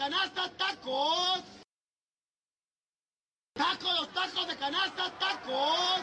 canasta, tacos. Tacos, los tacos de canasta, tacos.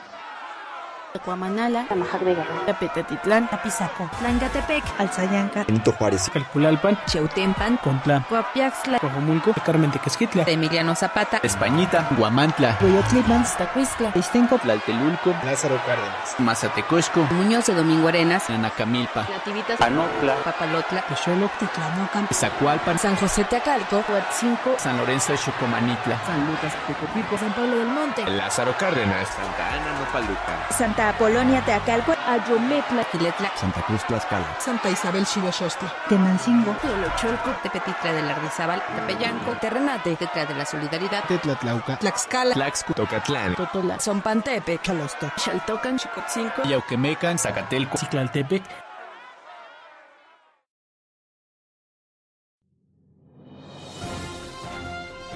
Tecuamanala, Tamajac de Guerrero, Tapizaco, Tlancatepec, Alzayanca, Benito Juárez, Calpulalpan, Cheutempan, Contla, Coapiaxtla, Cojomulco, Carmen Tequesquitla, Emiliano Zapata, Españita, Guamantla, Coyotlán, Tacuistla, Istenco, Tlaltelulco, Lázaro Cárdenas, Mazatecosco, Muñoz de Domingo Arenas, Nanacamilpa, Nativitas, Anotla, Papalotla, Texoloc, Titlanocan, Zacualpan, San José Teacalco, Huatzinco, San Lorenzo de Chocomanitla, San Lucas, Tecopirco, San Pablo del Monte, Lázaro Cárdenas, Santa Ana Nopaluca, Santa Apolonia Teacalco, Ayometla, Quiletla, Santa Cruz Tlaxcala, Santa Isabel Xiloxostla, Tenancingo, Teolocholco, Tepetitla del Ardizábal, Tepeyanco, Terrenate, Tetla de la Solidaridad, Tetlatlauca, Tlaxcala, Tlaxco, Tocatlán, Totola, Zompantepe, Chalostoc, Xaltocan, Chicotzinco, Yauquemecan, Zacatelco, Ciclaltepec,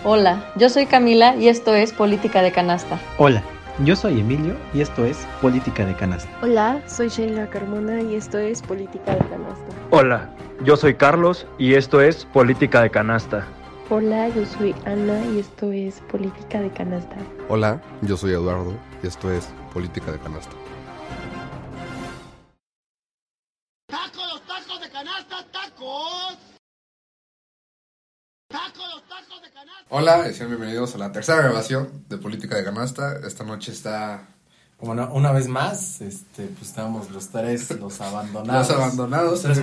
Hola, yo soy Camila y esto es Política de Canasta. Hola, yo soy Emilio y esto es Política de Canasta. Hola, soy Sheila Carmona y esto es Política de Canasta. Hola, yo soy Carlos y esto es Política de Canasta. Hola, yo soy Ana y esto es Política de Canasta. Hola, yo soy Eduardo y esto es Política de Canasta. Tacos, los tacos de canasta, tacos. Tacos, los tacos de canasta. Hola y sean bienvenidos a la tercera grabación de Política de Canasta. Esta noche está Como no- una vez más, este, pues estamos los tres, los abandonados. Los abandonados, Los tres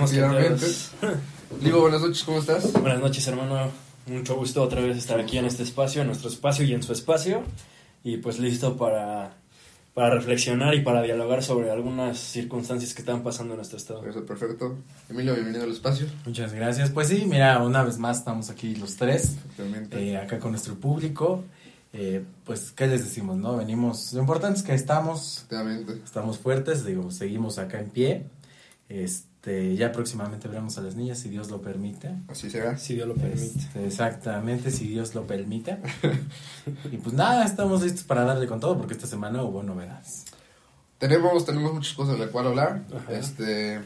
buenas noches, ¿cómo estás? Buenas noches, hermano. Mucho gusto otra vez estar aquí en este espacio, en nuestro espacio y en su espacio. Y pues listo para, para reflexionar y para dialogar sobre algunas circunstancias que están pasando en nuestro estado. Eso, perfecto. Emilio, bienvenido al espacio. Muchas gracias. Pues sí, mira, una vez más estamos aquí los tres, eh, acá con nuestro público. Eh, pues, ¿qué les decimos, no? Venimos, lo importante es que estamos, estamos fuertes, digo, seguimos acá en pie. Este, ya próximamente veremos a las niñas, si Dios lo permite. Así será. Si Dios lo permite. Este, exactamente, si Dios lo permite. y pues nada, estamos listos para darle con todo porque esta semana hubo novedades. Tenemos, tenemos muchas cosas de las cuales hablar. Ajá. Este,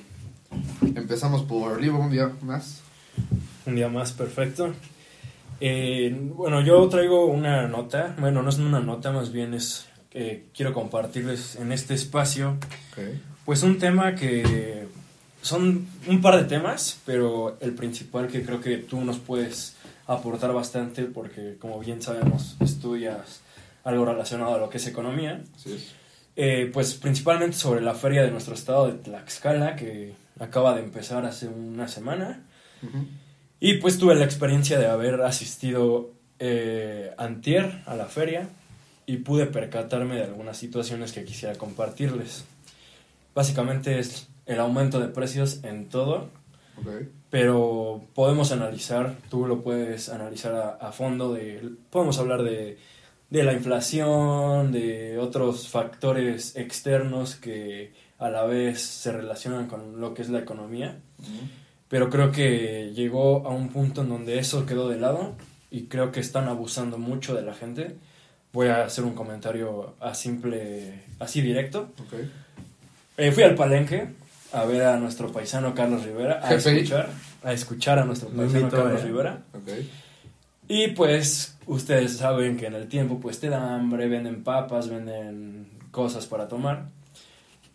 empezamos por Livo un día más. Un día más perfecto. Eh, bueno, yo traigo una nota. Bueno, no es una nota, más bien es que quiero compartirles en este espacio Okay. Pues un tema que son un par de temas, pero el principal que creo que tú nos puedes aportar bastante porque como bien sabemos estudias algo relacionado a lo que es economía, es. Eh, pues principalmente sobre la feria de nuestro estado de Tlaxcala que acaba de empezar hace una semana y pues tuve la experiencia de haber asistido eh, antier a la feria y pude percatarme de algunas situaciones que quisiera compartirles. Básicamente es el aumento de precios en todo, Ok. pero podemos analizar, tú lo puedes analizar a, a fondo, de, podemos hablar de, de la inflación, de otros factores externos que a la vez se relacionan con lo que es la economía Ujú. pero creo que llegó a un punto en donde eso quedó de lado y creo que están abusando mucho de la gente. Voy a hacer un comentario a simple, así directo. Ok. Eh, fui al palenque a ver a nuestro paisano Carlos Rivera, a Jefe. escuchar, a escuchar a nuestro paisano Carlos eh. Rivera. Y pues ustedes saben que en el tiempo pues te da hambre, venden papas, venden cosas para tomar.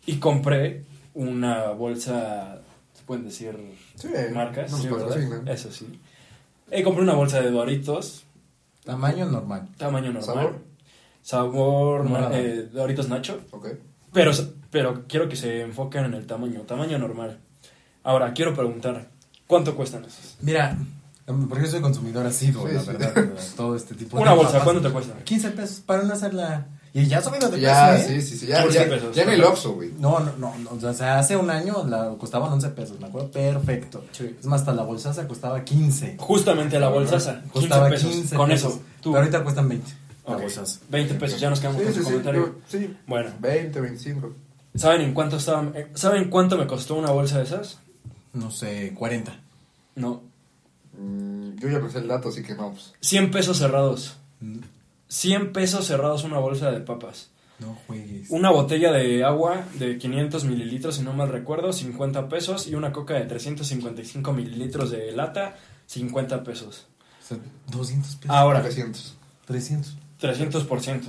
Y compré una bolsa, se pueden decir Sí, marcas, sí. Eso sí. Eh, compré una bolsa de Doritos, Tamaño normal. tamaño normal. ¿Sabor? Sabor, eh, Doritos Nacho. Ok. Pero, pero quiero que se enfoquen en el tamaño, tamaño normal. Ahora, quiero preguntar, ¿cuánto cuestan esos? Mira, porque yo soy consumidor asiduo, Sí, la sí. verdad, de todo este tipo de Una bolsa, papas. ¿cuánto te cuesta? 15 pesos para no hacerla. Y ya subido de Ya, precio, ¿eh? sí, sí, sí. Ya, 15 ya, pesos. ya en el Oxxo, güey. No, no, no, no, o sea, hace un año la costaban 11 pesos, me acuerdo perfecto. Sí. Es más, hasta la bolsaza costaba 15. Justamente la bolsaza, 15 Costaba pesos. 15 Con pesos. eso, tú. Pero ahorita cuestan 20 la Ok, bolsaza. 20 pesos, ya nos quedamos Sí, con sí, tu sí. comentario. yo- sí. Bueno, 20, 25. ¿Saben en cuánto estaban? eh, ¿Saben cuánto me costó una bolsa de esas? No sé, 40. No, Mm, yo ya pensé el dato, así que no, pues. 100 pesos cerrados. Mm, 100 pesos cerrados una bolsa de papas. No juegues. Una botella de agua de 500 mililitros, si no mal recuerdo, 50 pesos. Y una coca de 355 mililitros de lata, 50 pesos. sea, 200 pesos. Ahora, 300. 300. 300%.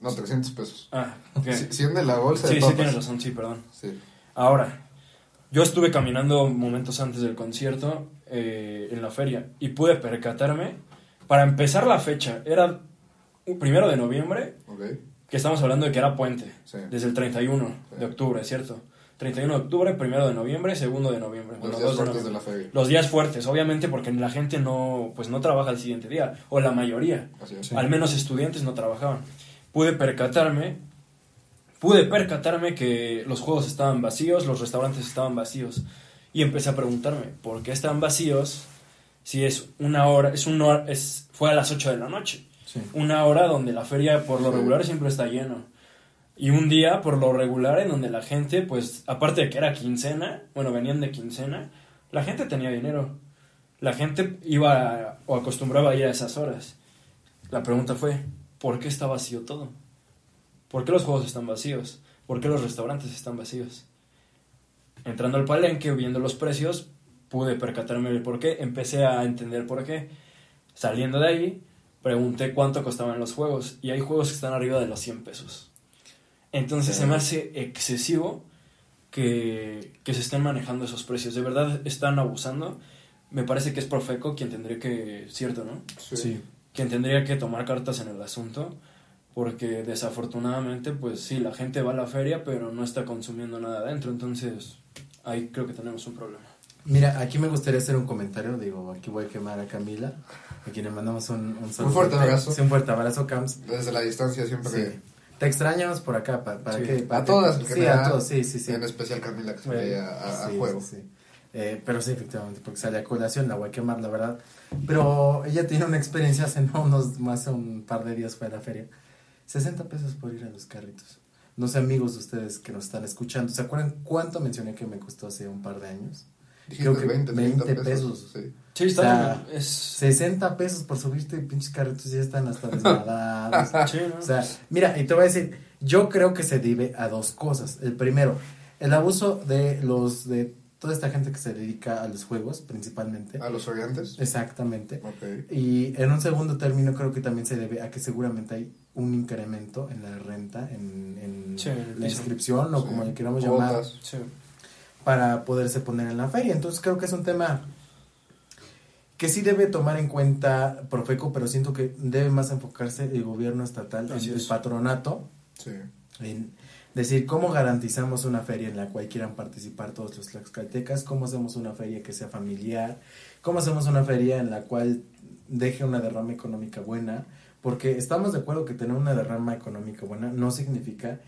No, 300 pesos. Ah, ok. Si- 100 de la bolsa Sí, de sí tienes razón, sí, perdón. Sí. Ahora, yo estuve caminando momentos antes del concierto eh, en la feria y pude percatarme, para empezar la fecha, era un primero de noviembre, Ok. que estamos hablando de que era puente, Sí. desde el 31 de octubre, ¿cierto? 31 de octubre, primero de noviembre, segundo de noviembre. Los bueno, días de fuertes de la feria. Los días fuertes, obviamente, porque la gente no, pues no trabaja el siguiente día, o la mayoría. Así es. Al menos estudiantes no trabajaban. Pude percatarme, pude percatarme que los juegos estaban vacíos, los restaurantes estaban vacíos. Y empecé a preguntarme, ¿por qué están vacíos si es una hora, es una hora- es, fue a las 8 de la noche? Sí. Una hora donde la feria por lo regular siempre está lleno. Y un día por lo regular en donde la gente, pues, aparte de que era quincena, bueno, venían de quincena, la gente tenía dinero. La gente iba a- o acostumbraba a ir a esas horas. La pregunta fue, ¿por qué está vacío todo? ¿Por qué los juegos están vacíos? ¿Por qué los restaurantes están vacíos? Entrando al palenque, viendo los precios, pude percatarme del por qué, empecé a entender por qué. Saliendo de ahí, pregunté cuánto costaban los juegos y hay juegos que están arriba de los 100 pesos. Entonces se me hace excesivo que, que se estén manejando esos precios. De verdad están abusando. Me parece que es Profeco quien tendría que, cierto, ¿no? Sí. Quien tendría que tomar cartas en el asunto. Porque desafortunadamente, pues sí, la gente va a la feria, pero no está consumiendo nada adentro. Entonces, ahí creo que tenemos un problema. Mira, aquí me gustaría hacer un comentario. Digo, aquí voy a quemar a Camila. A quien le mandamos un, un saludo. fuerte abrazo. Sí, un fuerte abrazo, Cams. Desde la distancia siempre. Sí. Te extrañamos por acá. ¿Para, para Sí. qué? ¿Para A todas, en Sí, a todos, sí, sí, sí. En especial Camila, que se Bueno, veía a, a Sí, juego. sí, sí. Eh, pero sí, efectivamente, porque sale a colación, la voy a quemar, la verdad. Pero ella tiene una experiencia hace no unos, más un par de días fue a la feria. 60 pesos por ir a los carritos. No sé, amigos de ustedes que nos están escuchando, ¿se acuerdan cuánto mencioné que me costó hace un par de años? Dijiste Creo que 20, 20 30 pesos. Sí. Sí, está O sea, es... 60 pesos por subirte pinches carritos y ya están hasta ¿no? O sea, mira, y te voy a decir, yo creo que se debe a dos cosas. El primero, el abuso de los de toda esta gente que se dedica a los juegos, principalmente. A los orientes. Exactamente. Y en un segundo término creo que también se debe a que seguramente hay un incremento en la renta, en, Sí, la inscripción o Sí. como le queramos llamar. Sí. para poderse poner en la feria. Entonces creo que es un tema que sí debe tomar en cuenta Profeco, pero siento que debe más enfocarse el gobierno estatal, Así el es. patronato, Sí. en decir cómo garantizamos una feria en la cual quieran participar todos los tlaxcaltecas, cómo hacemos una feria que sea familiar, cómo hacemos una feria en la cual deje una derrama económica buena, porque estamos de acuerdo que tener una derrama económica buena no significa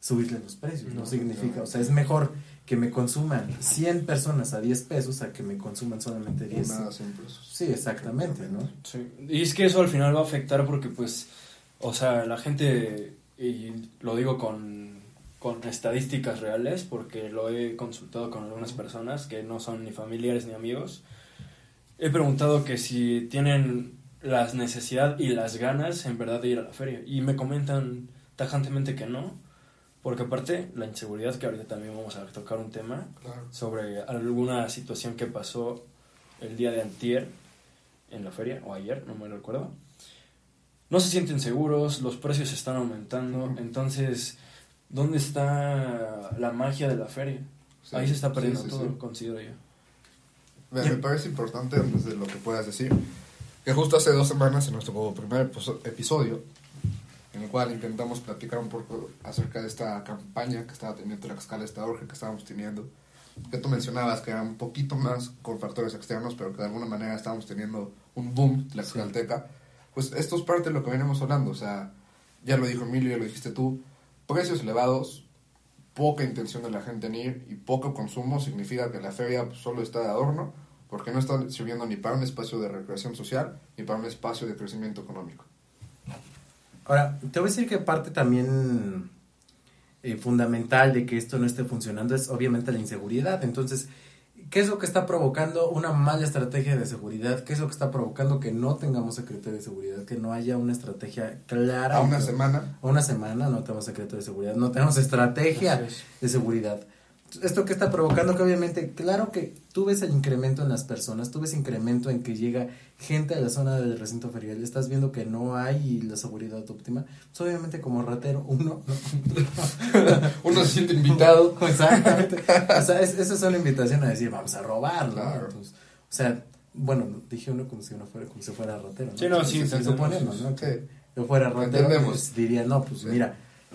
subirle los precios, no, No, significa, no. o sea, es mejor que me consuman 100 personas a 10 pesos a que me consuman solamente 10. Una a 100 pesos. Sí, exactamente, ¿no? Sí, y es que eso al final va a afectar porque pues, o sea, la gente, y lo digo con, con estadísticas reales, porque lo he consultado con algunas personas que no son ni familiares ni amigos, he preguntado que si tienen la necesidad y las ganas en verdad de ir a la feria, y me comentan tajantemente que no, porque aparte la inseguridad, que ahorita también vamos a tocar un tema, Claro. sobre alguna situación que pasó el día de antier en la feria, o ayer, no me lo recuerdo. No se sienten seguros, los precios están aumentando, Ujú. entonces, ¿dónde está la magia de la feria? Sí. Ahí se está perdiendo Sí, sí, todo, considero yo. Me, me parece importante, antes de lo que puedas decir, que justo hace dos semanas, en nuestro primer episo- episodio, en el cual intentamos platicar un poco acerca de esta campaña que estaba teniendo Tlaxcala, esta orge que estábamos teniendo, que tú mencionabas que era un poquito más con factores externos, pero que de alguna manera estábamos teniendo un boom tlaxcalteca, pues esto es parte de lo que venimos hablando, o sea, ya lo dijo Emilio, ya lo dijiste tú, precios elevados, poca intención de la gente en ir y poco consumo significa que la feria solo está de adorno porque no está sirviendo ni para un espacio de recreación social ni para un espacio de crecimiento económico. Ahora, te voy a decir que parte también eh, fundamental de que esto no esté funcionando es obviamente la inseguridad. Entonces, ¿qué es lo que está provocando una mala estrategia de seguridad? ¿Qué es lo que está provocando que no tengamos secretario de seguridad? Que no haya una estrategia clara. A una semana, A una semana no tenemos secretario de seguridad, no tenemos estrategia de seguridad. Esto que está provocando que obviamente, claro que tú ves el incremento en las personas, tú ves incremento en que llega gente a la zona del recinto ferial, estás viendo que no hay la seguridad óptima, pues obviamente como ratero, uno, uno se siente invitado. Exactamente. O sea, es, esa es una invitación a decir, vamos a robarlo. Claro. Entonces, o sea, bueno, dije uno como si uno fuera, como si fuera ratero, ¿no? Sí, no, sí, Entonces, suponiendo, ¿no? Sí. Que yo fuera ratero, Entendemos.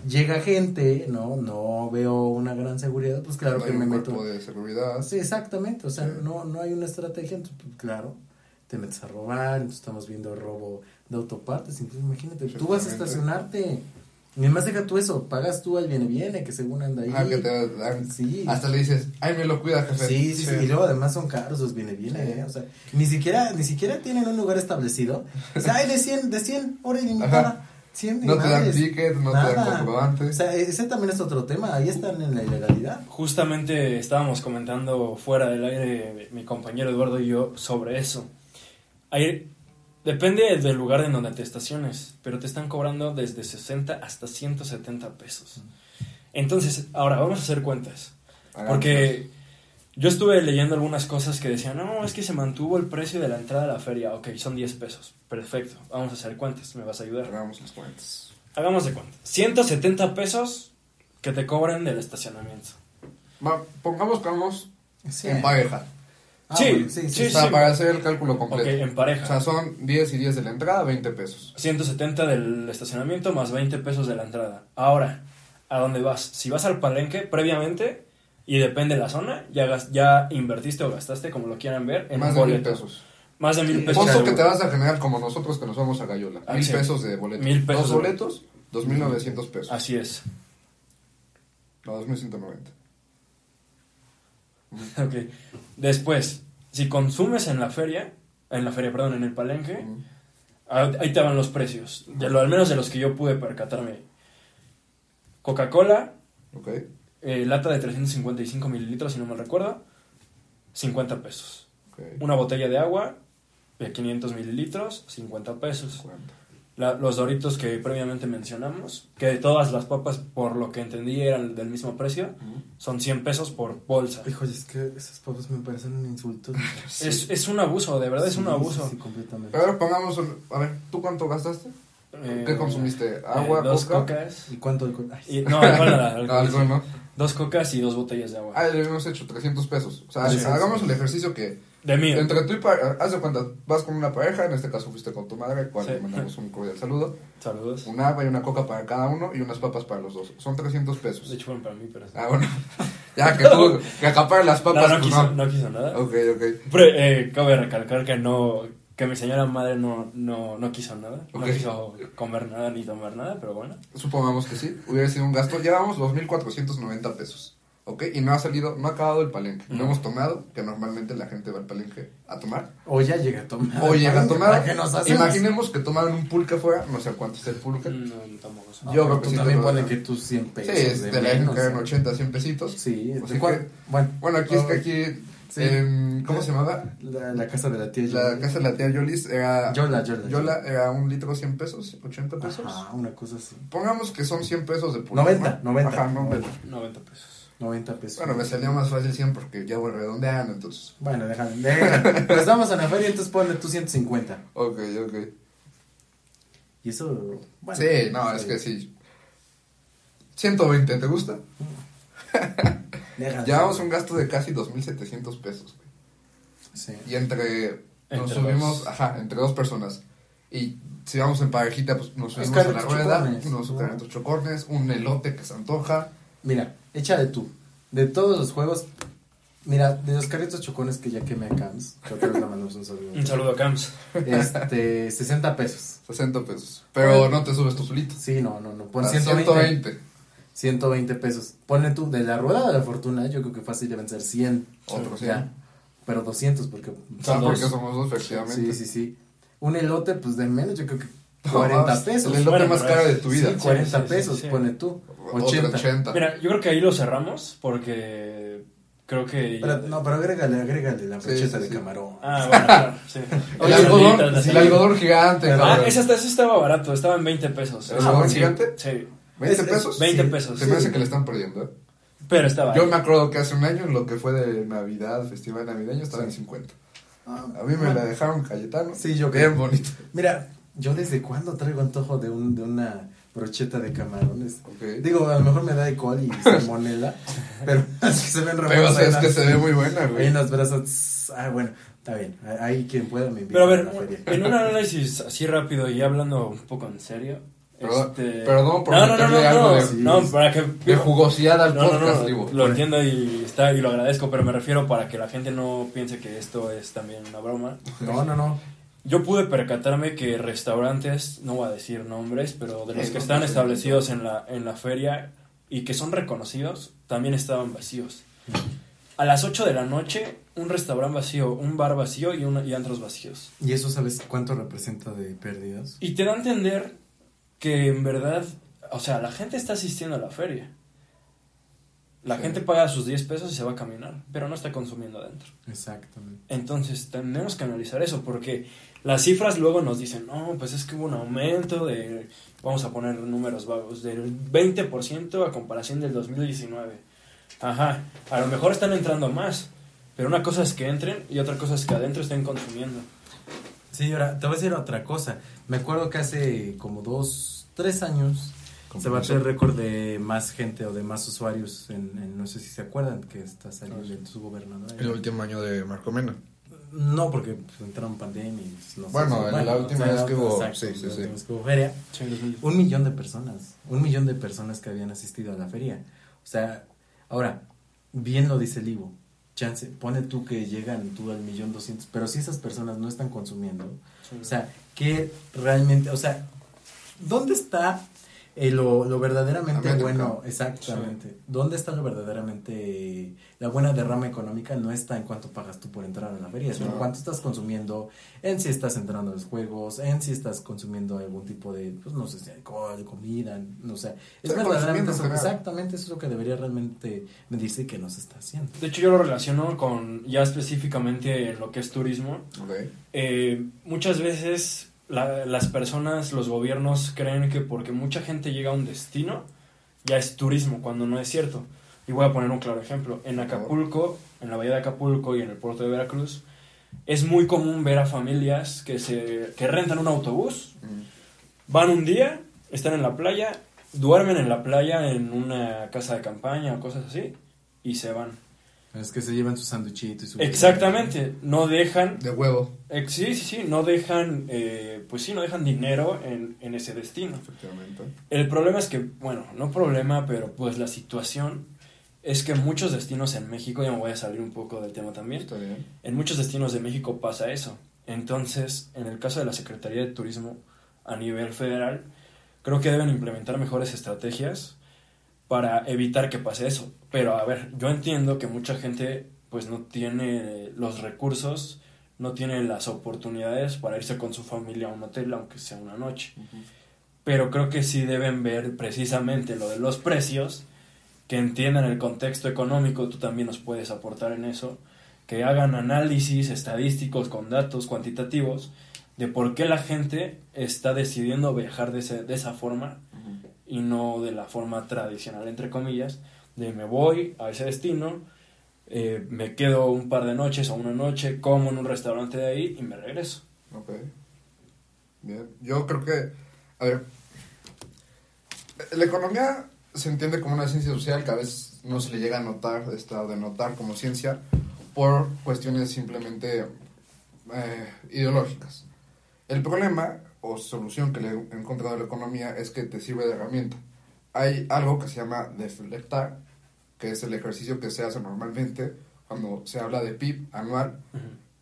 Llega gente, no, no veo una gran seguridad, pues claro No que hay me un meto. de seguridad. Sí, exactamente, o sea, Sí. no, no hay una estrategia, entonces, pues, claro, te metes a robar, entonces estamos viendo robo de autopartes, entonces imagínate, tú vas a estacionarte, y además deja tú eso, pagas tú al viene viene, que según anda ahí. Ah, que te dan- Sí. Hasta le dices, ay, me lo cuida, jefe. Sí, sí, sí, y luego además son caros los viene viene, Sí. ¿eh? o sea, ni siquiera, ni siquiera tienen un lugar establecido, o sea, hay de 100, de 100, hora ilimitada, Ajá. 100 No te dan ticket, no te dan comprobante. O sea, ese también es otro tema, ahí están en la ilegalidad. Justamente estábamos comentando fuera del aire mi compañero Eduardo y yo sobre eso. Ahí, depende del lugar en donde te estaciones, pero te están cobrando desde 60 hasta 170 pesos. Entonces, ahora vamos a hacer cuentas. Porque yo estuve leyendo algunas cosas que decían, no, es que se mantuvo el precio de la entrada a la feria. Ok, son 10 pesos. Perfecto, vamos a hacer cuentas, me vas a ayudar. Hagamos las cuentas. Hagamos de cuenta. 170 pesos que te cobran del estacionamiento. Va, pongamos que vamos Sí. en pareja. Ah, Sí, bueno, sí, sí, sí, o sea, para hacer el cálculo completo. Ok, en pareja. O sea, son 10 y 10 de la entrada, 20 pesos. 170 del estacionamiento más 20 pesos de la entrada. Ahora, ¿a dónde vas? Si vas al palenque previamente, y depende de la zona, ya, ya invertiste o gastaste, como lo quieran ver, en Más de mil pesos. Más de mil pesos. Ponto que te vas a generar como nosotros que nos vamos a Gallola. Ah, mil sí. pesos de boleto. Mil pesos Dos boletos, 2.900 pesos. Así es. No, 2.190. Ok. Después, si consumes en la feria, en la feria, perdón, en el palenque, ah, ahí te van los precios. De lo, al menos de los que yo pude percatarme. Coca-Cola, Ok. Eh, lata de 355 mililitros, si no me recuerdo, 50 pesos. ok. Una botella de agua de 500 mililitros, 50 pesos. Cuenta. La- los doritos que previamente mencionamos, que todas las papas, por lo que entendí, eran del mismo precio, Ujú. son 100 pesos por bolsa. Híjole, es que esas papas me parecen un insulto. Es, es un abuso, de verdad es un Sí, abuso. Sí, sí, completamente. A ver, pongamos un... A ver, ¿tú cuánto gastaste? Eh, ¿Qué consumiste? eh, ¿Agua, dos coca? cocas. ¿Y cuánto alcohol? Ay, Y, no, alcohol nada, alcohol. Algo, ¿no? Dos cocas y dos botellas de agua. Ah, le hemos hecho 300 pesos. O sea, Sí, hagamos sí. el ejercicio que... de mí. Entre tú y. Haz de cuenta, vas con una pareja, en este caso fuiste con tu madre, al cual Sí. le mandamos un cordial saludo. Saludos. Un agua y una coca para cada uno y unas papas para los dos. Son 300 pesos. De hecho, fueron para mí, pero. Ah, bueno. ya, que tú... Que acapare las papas, no, pues quiso, no. no quiso nada. Ok, ok. Pero, eh, cabe recalcar que no. Que mi señora madre no, no, no quiso nada. No quiso comer nada ni tomar nada, pero bueno. Supongamos que sí, hubiera sido un gasto. Llevamos 2.490 pesos. ¿Ok? Y no ha salido, no ha acabado el palenque. No, No. hemos tomado, que normalmente la gente va al palenque a tomar. O ya llega a tomar. O llega a tomar. Imaginemos que tomaron un pulque afuera, no sé cuánto es el pulque. No, tampoco. No, Yo creo que tú sí también pone que tus 100 Sí, pesos. es de de la época ¿eh? 80, 100 pesitos. Sí, Así ¿de cuál? que- Bueno, Bueno, aquí es que aquí, Sí. em, ¿cómo se llamaba? La, la casa de la tía La Yola. casa de la tía Yolis era... Yola, Yola. Yola era un litro 100 pesos, 80 pesos. Ajá, una cosa así. Pongamos que son 100 pesos de pulque. 90, ¿no? 90. Ajá, 90. 90 pesos. 90 pesos. Bueno, me salía más fácil 100 porque ya voy redondeando, entonces. Bueno, déjame, déjame. Pues vamos a la feria, entonces ponle tú 150. Ok, ok. Y eso. Bueno, sí, no, es que sí. 120, ¿te gusta? Llevamos un gasto de casi 2.700 pesos. güey. Sí. Y entre. Nos Entre subimos, dos. ajá, entre dos personas. Y si vamos en parejita, pues nos subimos a la rueda, chocornes. unos No. carritos chocornes, un elote que se antoja. Mira, échale tú. De todos los juegos. Mira, de los carritos chocones que ya quemé a Cams, que otra vez mandamos un saludo. Un saludo a Camps. Este, 60 pesos. 60 pesos. Pero no te subes tú solito. Sí, no, no, no. Pon A 120. 120. 120 pesos. Ponle tú, de la rueda de la fortuna, yo creo que fácil deben ser 100. Otro, sí. Ya. Pero 200 porque... Ah, porque dos. somos dos, efectivamente. Sí, sí, sí. Un elote, pues de menos, yo creo que No, 40 más, pesos. El elote Bueno, más caro de tu vida. Sí, 40 Sí, sí, sí, pesos, sí. pone tú. Otro 80. 80. Mira, yo creo que ahí lo cerramos porque creo que. Pero, no, pero agrégale, agrégale la Sí, brocheta sí, de camarón. Ah, bueno, claro, sí. El algodón, el algodón gigante. Ah, cabrón. ese, hasta- ese estaba barato, estaba en 20 pesos. ¿El algodón Sí, gigante? Sí. 20 Es- es pesos. 20 Sí. pesos. Se me hace que le están perdiendo, ¿eh? Pero estaba Yo ahí. me acuerdo que hace un año, en lo que fue de Navidad, festival navideño, estaba en 50. Ah, A mí me la dejaron Cayetano. Sí, yo Bien creo. bonito. Mira, yo desde cuándo traigo antojo de, un, de una brocheta de camarones. Ok. Digo, a lo mejor me da de col y salmonela, pero es que se ven Pero buenas. es que se ve muy buena, Ahí güey. en los brazos. Ah, bueno, está bien. Ahí quien pueda me invita Pero a a ver, la feria. en un análisis así rápido y hablando un poco en serio. Perdón- este... perdón por no, no, no, no, algo no, de- sí, no, para que De jugosidad al No, podcast, no, digo. lo entiendo y está y lo agradezco, pero me refiero para que la gente no piense que esto es también una broma. No, no, no. Yo pude percatarme que restaurantes, no voy a decir nombres, pero de los que están establecidos en la, en la feria y que son reconocidos, también estaban vacíos. A las 8 de la noche, un restaurante vacío, un bar vacío y, una, y antros vacíos. ¿Y eso sabes cuánto representa de pérdidas? Y te da a entender que en verdad, o sea, la gente está asistiendo a la feria. La Sí. gente paga sus 10 pesos y se va a caminar, pero no está consumiendo adentro. Exactamente. Entonces tenemos que analizar eso porque las cifras luego nos dicen, no, pues es que hubo un aumento de, vamos a poner números vagos, del 20% a comparación del 2019. Ajá, a lo mejor están entrando más, pero una cosa es que entren y otra cosa es que adentro estén consumiendo. Sí, ahora te voy a decir otra cosa. Me acuerdo que hace como dos, tres años se batió el récord de más gente o de más usuarios en, en- no sé si se acuerdan que está saliendo el su gobernador. El último año de Marco Mena. No, porque pues, entraron pandemia y pues, no Bueno, en la última vez que hubo- exacto, sí, sí, la sí. última vez que hubo feria. Un millón de personas, un millón de personas que habían asistido a la feria. O sea, ahora, bien lo dice el Ivo, chance, pone tú que llegan tú al millón doscientos, pero si esas personas no están consumiendo, o sea, que realmente, o sea, ¿dónde está eh, lo, lo verdaderamente bueno? Exactamente. ¿Dónde está lo verdaderamente, la buena derrama económica? No está en cuánto pagas tú por entrar a la feria, sino en cuánto estás consumiendo, en si estás entrando a los juegos, en si estás consumiendo algún tipo de, pues no sé, si alcohol, comida, no sé. Es Sí, verdaderamente eso, exactamente eso es lo que debería realmente medirse que nos está haciendo. De hecho yo lo relaciono con ya específicamente en lo que es turismo. Ok. Eh, muchas veces la- las personas, los gobiernos creen que porque mucha gente llega a un destino, ya es turismo, cuando no es cierto. Y voy a poner un claro ejemplo. En Acapulco, en la bahía de Acapulco y en el puerto de Veracruz, es muy común ver a familias que, se, que rentan un autobús, Mm. van un día, están en la playa, duermen en la playa en una casa de campaña o cosas así, y se van. Es que se llevan su sanduchito y su... Exactamente, no dejan De huevo, Eh, sí, sí, sí, no dejan, eh, pues sí, no dejan dinero en, en ese destino. efectivamente. El problema es que, bueno, no problema, pero pues la situación es que muchos destinos en México, ya me voy a salir un poco del tema también, Está bien. en muchos destinos de México pasa eso. Entonces, en el caso de la Secretaría de Turismo a nivel federal, creo que deben implementar mejores estrategias para evitar que pase eso. Pero a ver, yo entiendo que mucha gente pues no tiene los recursos, no tiene las oportunidades para irse con su familia a un hotel, aunque sea una noche. Pero creo que sí deben ver precisamente lo de los precios, que entiendan el contexto económico, tú también nos puedes aportar en eso, que hagan análisis estadísticos con datos cuantitativos de por qué la gente está decidiendo viajar de, ese- de esa forma y no de la forma tradicional, entre comillas, de me voy a ese destino, eh, me quedo un par de noches o una noche, como en un restaurante de ahí y me regreso. Ok. Bien. Yo creo que, a ver, la economía se entiende como una ciencia social que a veces no se le llega a notar, esta, de notar como ciencia, por cuestiones simplemente eh, ideológicas. El problema o solución que le he encontrado a la economía es que te sirve de herramienta. Hay algo que se llama deflectar, que es el ejercicio que se hace normalmente cuando se habla de PIB anual,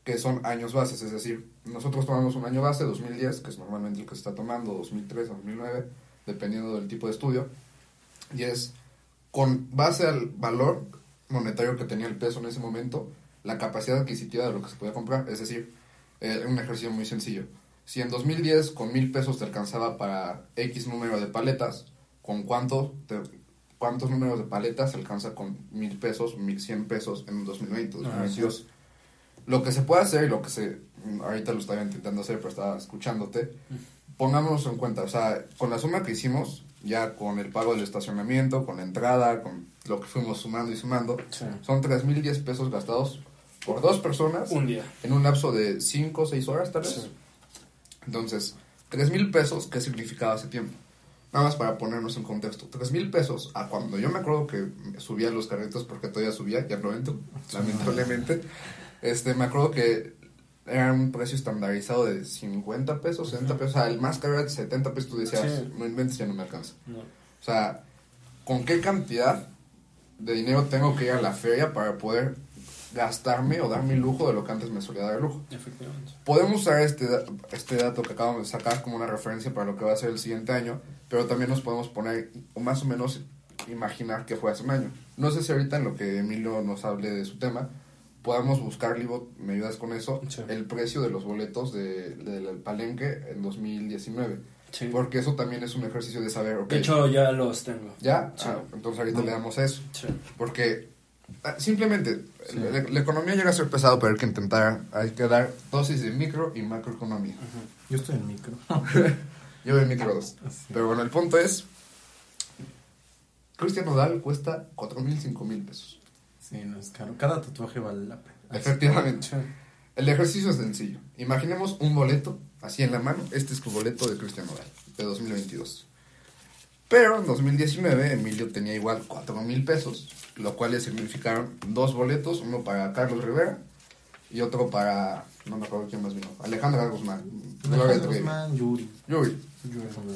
que son años bases, es decir, nosotros tomamos un año base, 2010, que es normalmente el que se está tomando, 2003 o 2009, dependiendo del tipo de estudio, y es con base al valor monetario que tenía el peso en ese momento, la capacidad adquisitiva de lo que se podía comprar, es decir, eh, un ejercicio muy sencillo. Si en 2010 con mil pesos te alcanzaba para X número de paletas, ¿con cuánto te- cuántos números de paletas se alcanza con mil pesos, mil cien pesos en 2020, 2022? Lo que se puede hacer y lo que se, ahorita lo estaba intentando hacer, pero estaba escuchándote, pongámonos en cuenta, o sea, con la suma que hicimos, ya con el pago del estacionamiento, con la entrada, con lo que fuimos sumando y sumando, Sí. son 3.010 pesos gastados por dos personas Un día. en un lapso de 5 o 6 horas tal vez. Sí. Entonces, 3.000 pesos, ¿qué significaba hace tiempo? Nada más para ponernos en contexto. 3.000 pesos, a cuando yo me acuerdo que subía los carritos porque todavía subía, ya no entro, lamentablemente. Este, me acuerdo que era un precio estandarizado de 50 pesos, 60 pesos. O sea, el más caro era de 70 pesos. Tú decías, Sí. no inventes, ya no me alcanza. No. O sea, ¿con qué cantidad de dinero tengo que ir a la feria para poder gastarme o darme lujo de lo que antes me solía dar el lujo? Efectivamente. Podemos usar este, este dato que acabamos de sacar como una referencia para lo que va a ser el siguiente año, pero también nos podemos poner, o más o menos imaginar que fue hace un año. No sé si ahorita en lo que Emilio nos hable de su tema, podamos buscar, Livo, me ayudas con eso, Sí. el precio de los boletos de- del palenque en 2019. Sí. Porque eso también es un ejercicio de saber, ok, De hecho, ya los tengo. ¿ya? Sí. Ah, entonces ahorita le damos eso. Porque ah, simplemente la, la economía llega a ser pesado, pero hay que intentar, hay que dar dosis de micro y macroeconomía. Yo estoy en micro. Yo veo micro dos. Sí. Pero bueno, el punto es, Cristian Nodal cuesta 4 mil, 5 mil pesos. Sí, no es caro. Cada tatuaje vale la pena. Efectivamente. El ejercicio es sencillo. Imaginemos un boleto, así en la mano. Este es tu boleto de Cristian Nodal, de 2022. Pero en 2019 Emilio tenía igual 4 mil pesos, lo cual le significaron dos boletos, uno para Carlos Rivera y otro para, no me acuerdo quién más vino, Alejandra Guzmán. Trevi. Guzmán, Yuri. Yuri.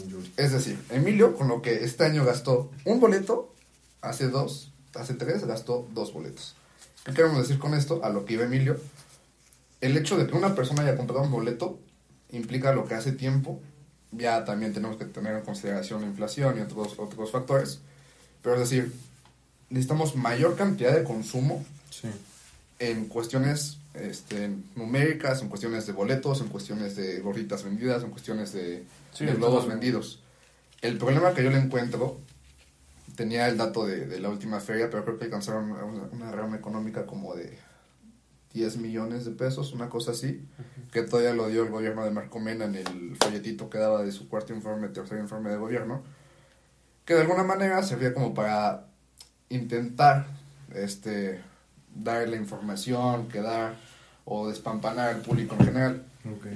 Yuri. Es decir, Emilio, con lo que este año gastó un boleto, hace dos, hace tres, gastó dos boletos. ¿Qué queremos decir con esto? A lo que iba Emilio. El hecho de que una persona haya comprado un boleto implica lo que hace tiempo. Ya también tenemos que tener en consideración la inflación y otros, otros factores. Pero es decir, necesitamos mayor cantidad de consumo Sí. en cuestiones este, numéricas, en cuestiones de boletos, en cuestiones de gorritas vendidas, en cuestiones de, Sí, de globos todo. vendidos. El problema que yo le encuentro, tenía el dato de, de la última feria, pero creo que alcanzaron una, una rama económica como de 10 millones de pesos, una cosa así, que todavía lo dio el gobierno de Marco Mena en el folletito que daba de su cuarto informe, tercer informe de gobierno, que de alguna manera servía como para intentar este, dar la información, quedar o despampanar al público en general.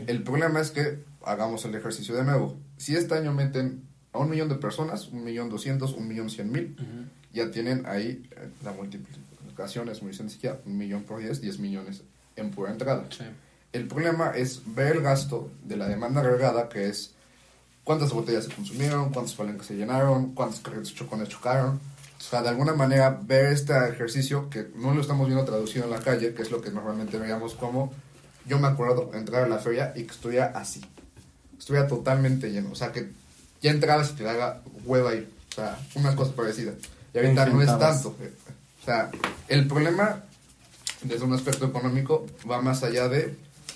El problema es que hagamos el ejercicio de nuevo. Si este año meten a un millón de personas, un millón doscientos, un millón cien mil, ya tienen ahí la multiplicación es muy sencilla, un millón por diez, diez millones en pura entrada. Sí. El problema es ver el gasto de la demanda agregada, que es cuántas botellas se consumieron, cuántos palenques se llenaron, cuántos carritos de chocones chocaron. O sea, de alguna manera ver este ejercicio que no lo estamos viendo traducido en la calle, que es lo que normalmente veíamos como, yo me acuerdo entrar a la feria y que estuviera así. Estuviera totalmente lleno. O sea, que ya entrabas y te daba hueva ir. O sea, una cosa parecida. Y ahorita no es tanto. O sea, el problema desde un aspecto económico va más allá de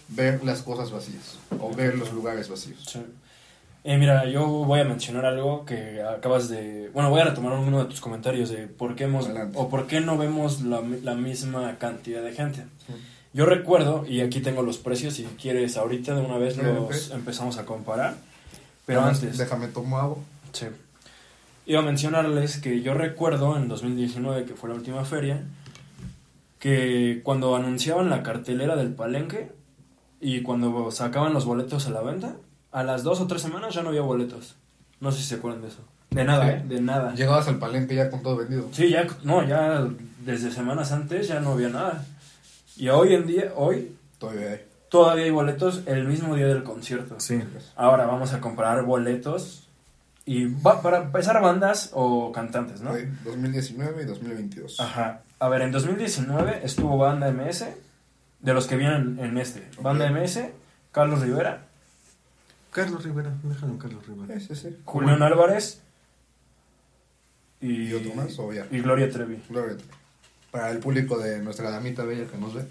ver las cosas vacías o ver los lugares vacíos. Sí. Eh, mira, yo voy a mencionar algo que acabas de... Bueno, voy a retomar uno de tus comentarios de por qué hemos... Adelante. o por qué no vemos la, la misma cantidad de gente. Yo recuerdo, y aquí tengo los precios, si quieres ahorita de una vez los empezamos a comparar. Pero antes... Déjame tomo agua. Sí. Iba a mencionarles que yo recuerdo en 2019, que fue la última feria, que cuando anunciaban la cartelera del palenque y cuando sacaban los boletos a la venta, a las dos o tres semanas ya no había boletos. No sé si se acuerdan de eso. De nada, Sí. ¿eh? De nada. Llegabas al palenque ya con todo vendido. Sí, ya, no, ya desde semanas antes ya no había nada. Y hoy en día, hoy, Todavía hay. todavía hay boletos el mismo día del concierto. Sí. Ahora vamos a comparar boletos y va, para empezar bandas o cantantes, ¿no? Hay 2019 y 2022. Ajá. A ver, en 2019 estuvo Banda MS, de los que vienen en este. Banda MS, Carlos Rivera, Carlos Rivera, déjalo en Carlos Rivera. Sí, sí, sí. Julián Álvarez y, ¿Y otro más o ya? y Gloria Trevi. Gloria. Para el público de nuestra damita bella que nos ve.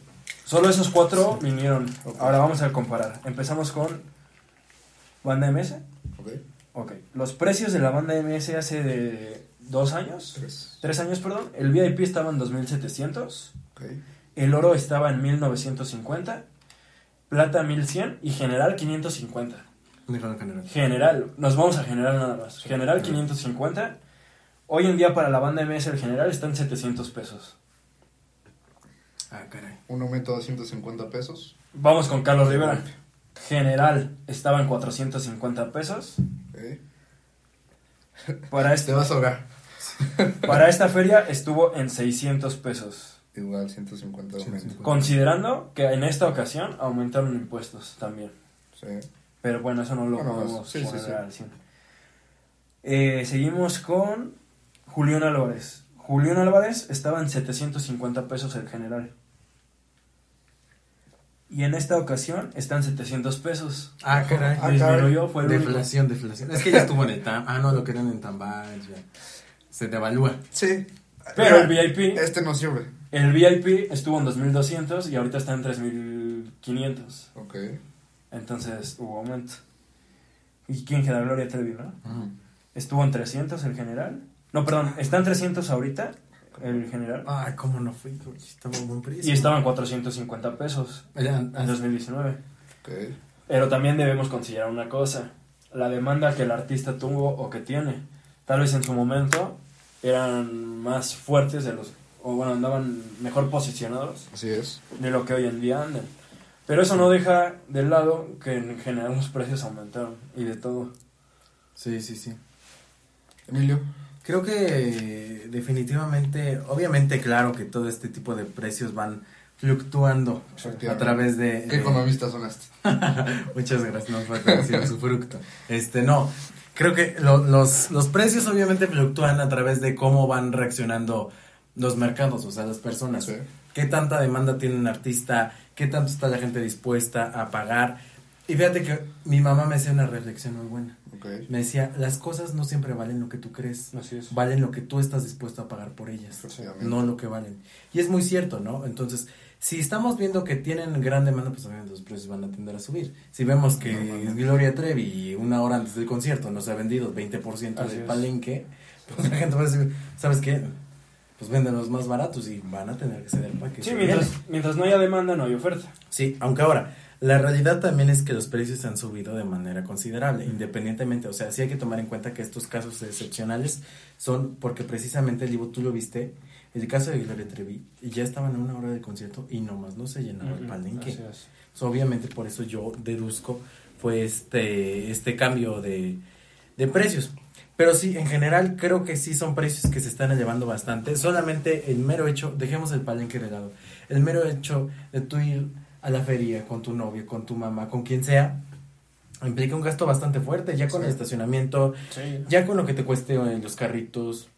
Solo esos cuatro vinieron. Ahora vamos a comparar. Empezamos con Banda MS. ¿Ok? Ok. Los precios de la Banda MS hace de dos años. Tres. Tres años, perdón. El VIP estaba en 2700. Ok. El oro estaba en 1950. Plata 1100 y general 550. Déjalo en general. General, nos vamos a general nada más. General 550. Hoy en día para la banda MS el general está en 700 pesos. Ah, caray. Un aumento de 150 pesos. Vamos con Carlos Rivera. General estaba en 450 pesos. Para este, Te vas a ahogar. para esta feria estuvo en 600 pesos. Igual 150 de aumento. Considerando que en esta ocasión aumentaron impuestos también. Sí. Pero bueno, eso no lo Bueno, podemos sí, sí, poner sí. al 100. Eh, seguimos con Julián Álvarez. Julián Álvarez estaba en 750 pesos el general. Y en esta ocasión está en 700 pesos. Ah, caray. Ah, Disminuyó, fue el único. deflación, deflación. Es que ya estuvo en el TAM. Ah, no, lo querían en Tambach. ya. Se devalúa. Sí. Pero el VIP, Este no sirve. el VIP estuvo en 2200 y ahorita está en 3500. Ok. Entonces hubo aumento. ¿Y quién queda? Gloria Trevi, ¿no? Estuvo en 300 el general. No, perdón, está en 300 ahorita el general. Ay, cómo no fui, güey. Estaba buen precio. Y estaba en 450 pesos Ya, en ah, 2019. Ok. Pero también debemos considerar una cosa. La demanda que el artista tuvo o que tiene. Tal vez en su momento eran más fuertes de los... O bueno, andaban mejor posicionados Así es. de lo que hoy en día andan. Pero eso no deja de lado que en general los precios aumentaron y de todo. Sí, sí, sí. Emilio. Creo que definitivamente, obviamente, claro que todo este tipo de precios van fluctuando a través de... ¿Qué de- economistas son estos? Muchas gracias, no fue su fruto. Este, no, creo que lo- los, los precios obviamente fluctúan a través de cómo van reaccionando los mercados, o sea, las personas. Sí. ¿Qué tanta demanda tiene un artista? ¿Qué tanto está la gente dispuesta a pagar? Y fíjate que mi mamá me hacía una reflexión muy buena. Ok. Me decía, las cosas no siempre valen lo que tú crees, Así es. valen lo que tú estás dispuesto a pagar por ellas, no lo que valen. Y es muy cierto, ¿no? Entonces, si estamos viendo que tienen gran demanda, pues obviamente los precios van a tender a subir. Si vemos que. Gloria Trevi, una hora antes del concierto, nos ha vendido 20% Así del es. palenque, pues la gente va a decir, ¿sabes qué? Pues venden los más baratos y van a tener que ceder para que Sí, mientras no haya demanda, no hay oferta. Sí, aunque ahora, la realidad también es que los precios han subido de manera considerable, independientemente, o sea, sí hay que tomar en cuenta que estos casos excepcionales son porque precisamente, Livo, tú lo viste, el caso de Gloria Trevi, ya estaban a una hora del concierto y nomás no se llenaba el palenque. So, obviamente por eso yo deduzco fue este, este cambio de, de precios. Pero sí, en general creo que sí son precios que se están elevando bastante. Solamente el mero hecho, dejemos el palenque de lado, el mero hecho de tú ir a la feria con tu novio, con tu mamá, con quien sea, implica un gasto bastante fuerte, ya con Sí. el estacionamiento, Sí. ya con lo que te cueste en los carritos,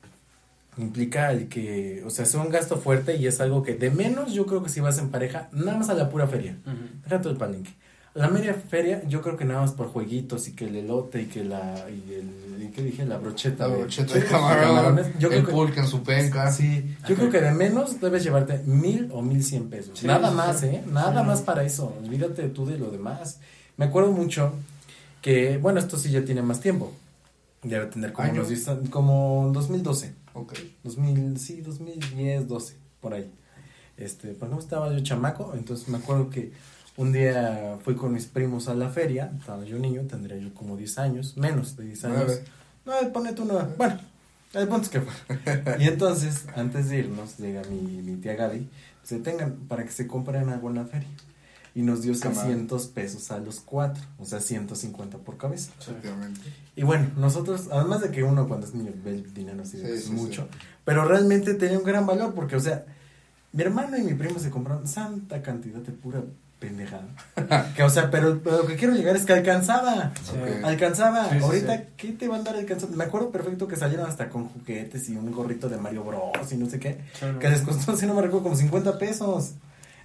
implica el que, o sea, es un gasto fuerte y es algo que de menos yo creo que si vas en pareja, nada más a la pura feria. Ujú. Deja todo el palenque. La media feria, yo creo que nada más por jueguitos y que el elote y que la. y el. ¿y ¿Qué dije? La brocheta. La de- brocheta de camarón, camarones. Yo creo el que. pulque en su penca. Sí, yo creo que de menos debes llevarte mil o mil cien pesos. Sí, Nada sí, más. ¿eh? Nada Sí. más para eso. Olvídate tú de lo demás. Me acuerdo mucho que, bueno, esto sí ya tiene más tiempo. Debe tener como, ¿Años? unos 10 como 2012. Ok. 2000, sí, 2010, 12, por ahí. Este, pues no estaba yo chamaco, entonces me acuerdo que un día fui con mis primos a la feria, estaba yo niño, tendría yo como 10 años, menos de 10 años. No, ponete uno, bueno, el punto es que fue. Y entonces, antes de irnos, llega mi, mi tía Gaby, se tengan para que se compren algo en la feria. Y nos dio Camarón. 600 pesos a los cuatro, o sea, 150 por cabeza. Efectivamente. Y bueno, nosotros, además de que uno cuando es niño ve el dinero así Sí, sí, mucho, pero realmente tenía un gran valor porque, o sea, mi hermano y mi primo se compraron santa cantidad de pura pendejada. que, o sea, pero, pero lo que quiero llegar es que alcanzaba. Alcanzaba. Sí, sí, Ahorita, sí. ¿qué te van a dar alcanzando? Me acuerdo perfecto que salieron hasta con juguetes y un gorrito de Mario Bros. y no sé qué. Que les costó, si no me recuerdo, como 50 pesos.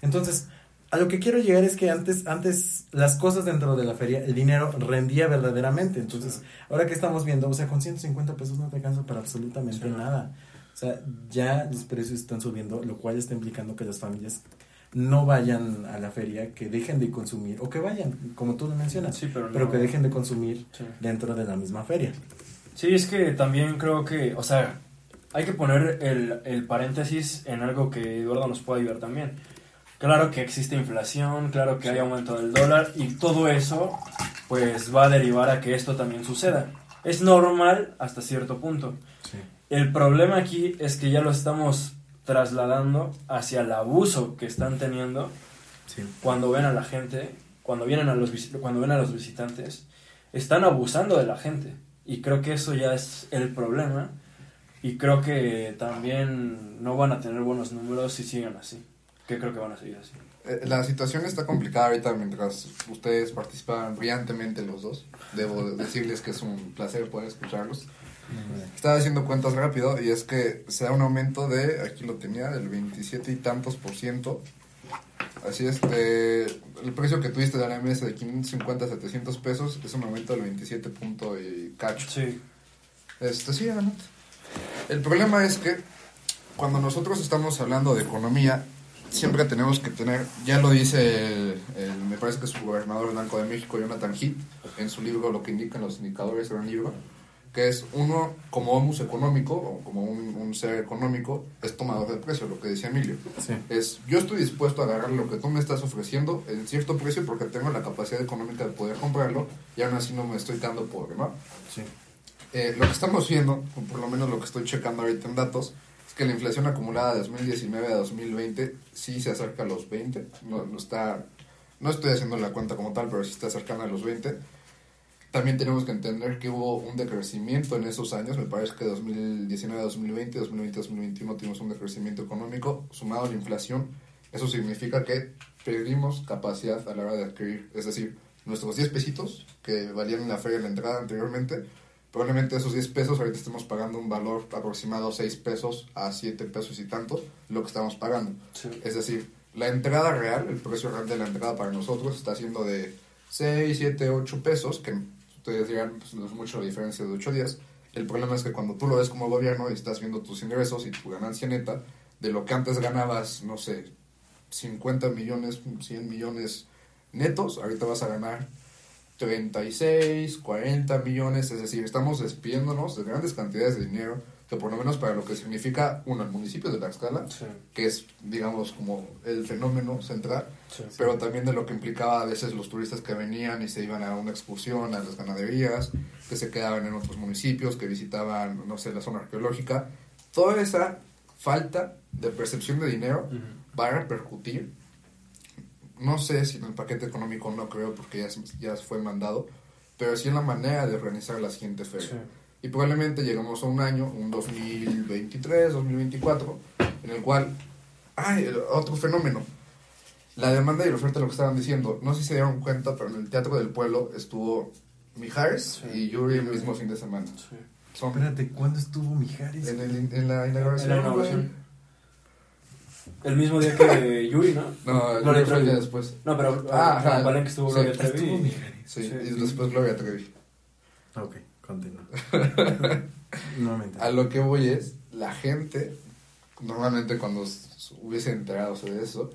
Entonces, a lo que quiero llegar es que antes, antes las cosas dentro de la feria, el dinero rendía verdaderamente. Entonces, ahora que estamos viendo, o sea, con 150 pesos no te alcanza para absolutamente Sí. nada. O sea, ya los precios están subiendo, lo cual está implicando que las familias no vayan a la feria, que dejen de consumir, o que vayan, como tú lo mencionas, Sí, pero, que dejen de consumir Sí. dentro de la misma feria. Sí, es que también creo que, o sea, hay que poner el, el paréntesis en algo que Eduardo nos puede ayudar también. Claro que existe inflación, claro que hay aumento del dólar y todo eso pues va a derivar a que esto también suceda. Es normal hasta cierto punto. Sí. El problema aquí es que ya lo estamos trasladando hacia el abuso que están teniendo Sí. cuando ven a la gente, cuando vienen a los cuando ven a los visitantes, están abusando de la gente y creo que eso ya es el problema y creo que también no van a tener buenos números si siguen así. Que creo que van a seguir así. Eh, La situación está complicada ahorita mientras ustedes participaban brillantemente los dos. Debo decirles que es un placer poder escucharlos. Estaba haciendo cuentas rápido y es que se da un aumento de, aquí lo tenía, del 27 y tantos por ciento. Así es, de- el precio que tuviste de la MS de 550 a 700 pesos es un aumento del 27 punto y cacho. Sí. Este, sí, adelante. El problema es que cuando nosotros estamos hablando de economía, siempre tenemos que tener, ya lo dice, el- el- me parece que su gobernador del Banco de México, Jonathan Heath, en su libro Lo que indican los indicadores, gran libro, que es uno como homus económico, o como un, un ser económico, es tomador de precio, lo que decía Emilio. Sí. Es, yo estoy dispuesto a agarrar lo que tú me estás ofreciendo en cierto precio porque tengo la capacidad económica de poder comprarlo y aún así no me estoy quedando pobre, ¿no? Sí. Eh, lo que estamos viendo, o por lo menos lo que estoy checando ahorita en datos, es que la inflación acumulada de 2019 a 2020 sí se acerca a los 20. No, no está, no estoy haciendo la cuenta como tal, pero sí está cercana a los 20. También tenemos que entender que hubo un decrecimiento en esos años. Me parece que 2019 a 2020, 2020 a 2021 tuvimos un decrecimiento económico sumado a la inflación. Eso significa que perdimos capacidad a la hora de adquirir. Es decir, nuestros 10 pesitos que valían en la feria de la entrada anteriormente, probablemente esos 10 pesos ahorita estemos pagando un valor aproximado 6 pesos a 7 pesos y tanto lo que estamos pagando. Sí. Es decir, la entrada real, el precio real de la entrada para nosotros está siendo de 6, 7, 8 pesos, que ustedes dirán, pues no es mucho la diferencia de 8 días. El problema es que cuando tú lo ves como gobierno y estás viendo tus ingresos y tu ganancia neta, de lo que antes ganabas, no sé, 50 millones, 100 millones netos, ahorita vas a ganar 36, 40 millones, es decir, estamos despidiéndonos de grandes cantidades de dinero que por lo menos para lo que significa, uno, el municipio de Tlaxcala, Sí. que es, digamos, como el fenómeno central, Sí. pero también de lo que implicaba a veces los turistas que venían y se iban a una excursión a las ganaderías, que se quedaban en otros municipios, que visitaban, no sé, la zona arqueológica. Toda esa falta de percepción de dinero Ujú. va a repercutir, no sé si en el paquete económico no creo porque ya, ya fue mandado, pero sí en la manera de organizar la siguiente feria. Y probablemente llegamos a un año, un 2023, 2024, en el cual, ay, el otro fenómeno, la demanda y la oferta, lo que estaban diciendo, no sé si se dieron cuenta, pero en el Teatro del Pueblo estuvo Mijares Sí. y Yuri el mismo fin de semana. Sí. Son Espérate, ¿cuándo estuvo Mijares? en, el- en la inauguración. En la inauguración. El mismo día que Yuri, ¿no? güey. No, Gloria Yuri fue el día Trevi. después. No, pero Ah, ah, Palenque estuvo Sí, Gloria Estuvo Trevi. Mijares. Sí, Sí. y después Gloria Trevi. Ok, continúa. no me A lo que voy es, la gente, normalmente cuando hubiese enterado de eso,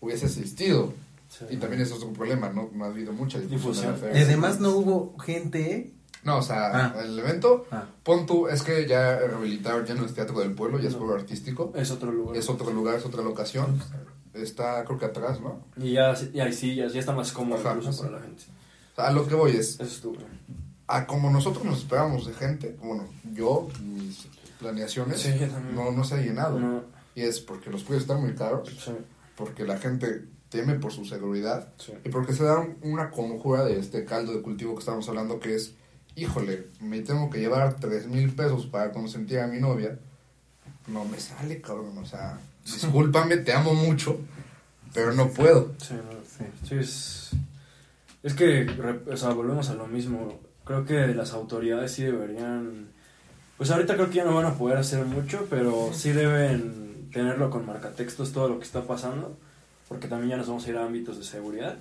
hubiese asistido. Sí. Y también eso es un problema, ¿no? No ha habido mucha difusión. Y además no hubo gente. No, o sea, Ah. el evento, Ah. pon tú, es que ya rehabilitaron, ya no es Teatro del Pueblo, ya es No. juego artístico. Es otro lugar. Es otro lugar, es otra locación. Está, creo que atrás, ¿no? Y ya, ya hay sillas, ya está más cómodo Ajá, incluso sí. para la gente. O sea, a lo que voy es, Eso estuvo. A como nosotros nos esperábamos de gente, bueno, yo, mis planeaciones, Sí, no, no se ha llenado. No, Y es porque los precios están muy caros, sí, porque la gente teme por su seguridad sí. y porque se da un- una conjura de este caldo de cultivo que estamos hablando que es, híjole, me tengo que llevar tres mil pesos para consentir a mi novia. No me sale, cabrón, o sea, discúlpame, te amo mucho, pero no puedo. Sí, sí, es, es que, o sea, volvemos a lo mismo. Creo que las autoridades sí deberían, pues ahorita creo que ya no van a poder hacer mucho, pero sí deben tenerlo con marcatextos todo lo que está pasando, porque también ya nos vamos a ir a ámbitos de seguridad.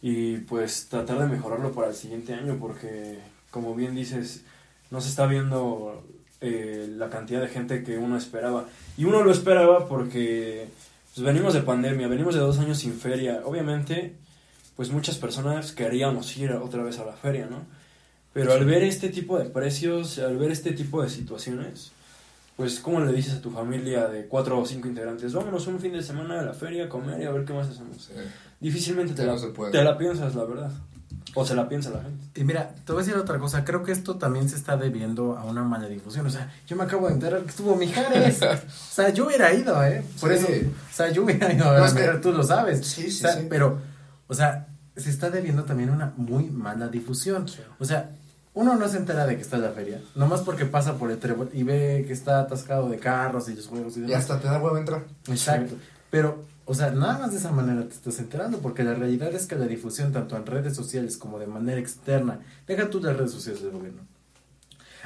Y pues tratar de mejorarlo para el siguiente año, porque como bien dices, no se está viendo eh, la cantidad de gente que uno esperaba. Y uno lo esperaba porque pues venimos de pandemia, venimos de dos años sin feria. Obviamente, pues muchas personas queríamos ir otra vez a la feria, ¿no? Pero al ver este tipo de precios, al ver este tipo de situaciones, pues ¿cómo le dices a tu familia de cuatro o cinco integrantes? Vámonos un fin de semana a la feria a comer y a ver qué más hacemos. Sí. Difícilmente te, la, no se puede. te la piensas, la verdad. O se la piensa la gente. Y mira, te voy a decir otra cosa. Creo que esto también se está debiendo a una mala difusión. O sea, yo me acabo de enterar que estuvo Mijares. o sea, yo hubiera ido, ¿eh? Por Sí. eso. O sea, yo hubiera ido a ver No, a es que- tú lo sabes. Sí, sí, O sea, sí. Pero, o sea, se está debiendo también a una muy mala difusión. O sea, uno no se entera de que está en la feria. Nomás porque pasa por el trébol y ve que está atascado de carros y los juegos y Y demás. hasta te da huevo entrar. Exacto. Pero, o sea, nada más de esa manera te estás enterando, porque la realidad es que la difusión, tanto en redes sociales como de manera externa, deja tú las redes sociales del gobierno.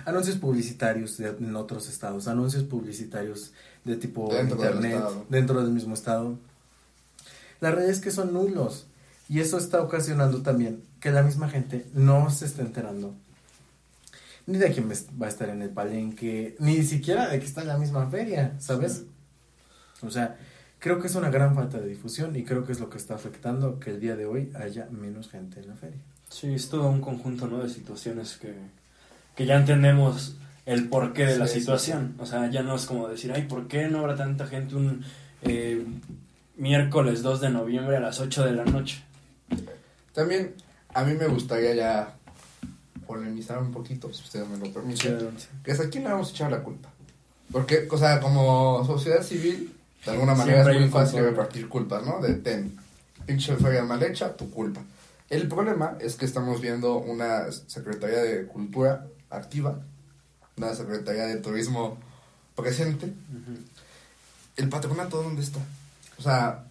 Anuncios publicitarios de- en otros estados, anuncios publicitarios de tipo Dentro del internet, estado. dentro del mismo estado. La realidad es que son nulos. Y eso está ocasionando también que la misma gente no se esté enterando ni de quién va a estar en el palenque, ni siquiera de que está en la misma feria, ¿sabes? O sea, creo que es una gran falta de difusión y creo que es lo que está afectando que el día de hoy haya menos gente en la feria. Sí, es todo un conjunto ¿no? de situaciones que, que ya entendemos el porqué de la sí, situación. O sea, ya no es como decir, ay, ¿por qué no habrá tanta gente un eh, miércoles 2 de noviembre a las 8 de la noche? También a mí me gustaría ya polemizar un poquito, si ustedes me lo permiten. Que es a quién le vamos a echar la culpa. Porque, o sea, como sociedad civil, de alguna manera Siempre es muy fácil repartir culpas, ¿no? De ten, pinche feria mal hecha, tu culpa. El problema es que estamos viendo una Secretaría de Cultura activa, una Secretaría de Turismo presente. ¿El patronato dónde está? O sea,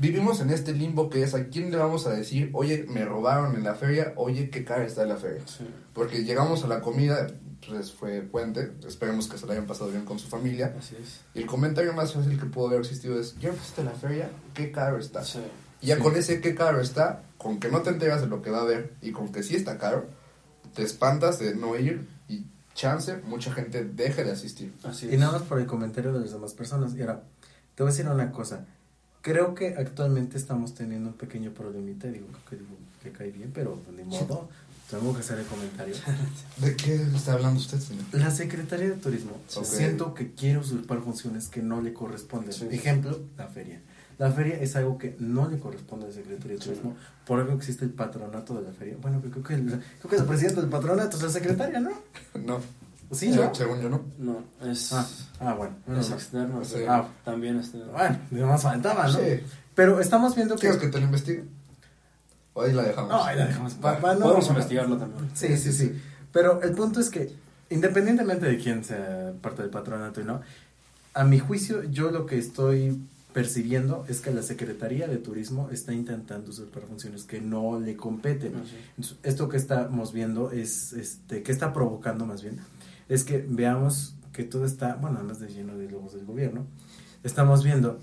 vivimos en este limbo que es a quién le vamos a decir, oye, me robaron en la feria, oye, qué cara está la feria. Porque llegamos a la comida, pues fue puente, esperemos que se la hayan pasado bien con su familia. Así es. Y el comentario más fácil que pudo haber existido es, ¿ya fuiste a la feria? ¿Qué caro está? Sí. Y ya Sí. con ese qué caro está, con que no te enteras de lo que va a haber y con que sí está caro, te espantas de no ir y chance, mucha gente deje de asistir. Así Y nada más por el comentario de las demás personas. Y ahora, te voy a decir una cosa. Creo que actualmente estamos teniendo un pequeño problemita. Digo, que, digo, que cae bien, pero ni modo. Tengo que hacer el comentario. ¿De qué está hablando usted, señor? La Secretaría de Turismo siento que quiere usurpar funciones que no le corresponden. Sí. Ejemplo, la feria. La feria es algo que no le corresponde a la Secretaría de Turismo. Por algo existe el patronato de la feria. Bueno, creo que el, creo que el presidente del patronato es la secretaria, ¿no? No. Sí, ¿no? Según yo, no. No, es, Ah, ah, bueno. menos es mal. externo. Sí. Ah. También externo. Bueno, más faltaba, ¿no? Sí. Pero estamos viendo que... ¿Quieres que te lo investigue? O ahí la dejamos. No, ahí la dejamos. Pa- pa- no, Podemos no, investigarlo también. Sí, sí, sí. Pero el punto es que, independientemente de quién sea parte del patronato y no, a mi juicio, yo lo que estoy percibiendo es que la Secretaría de Turismo está intentando usurpar funciones que no le competen. Entonces, Esto que estamos viendo es, este, que está provocando más bien, es que veamos que todo está, bueno, además de lleno de logos del gobierno, estamos viendo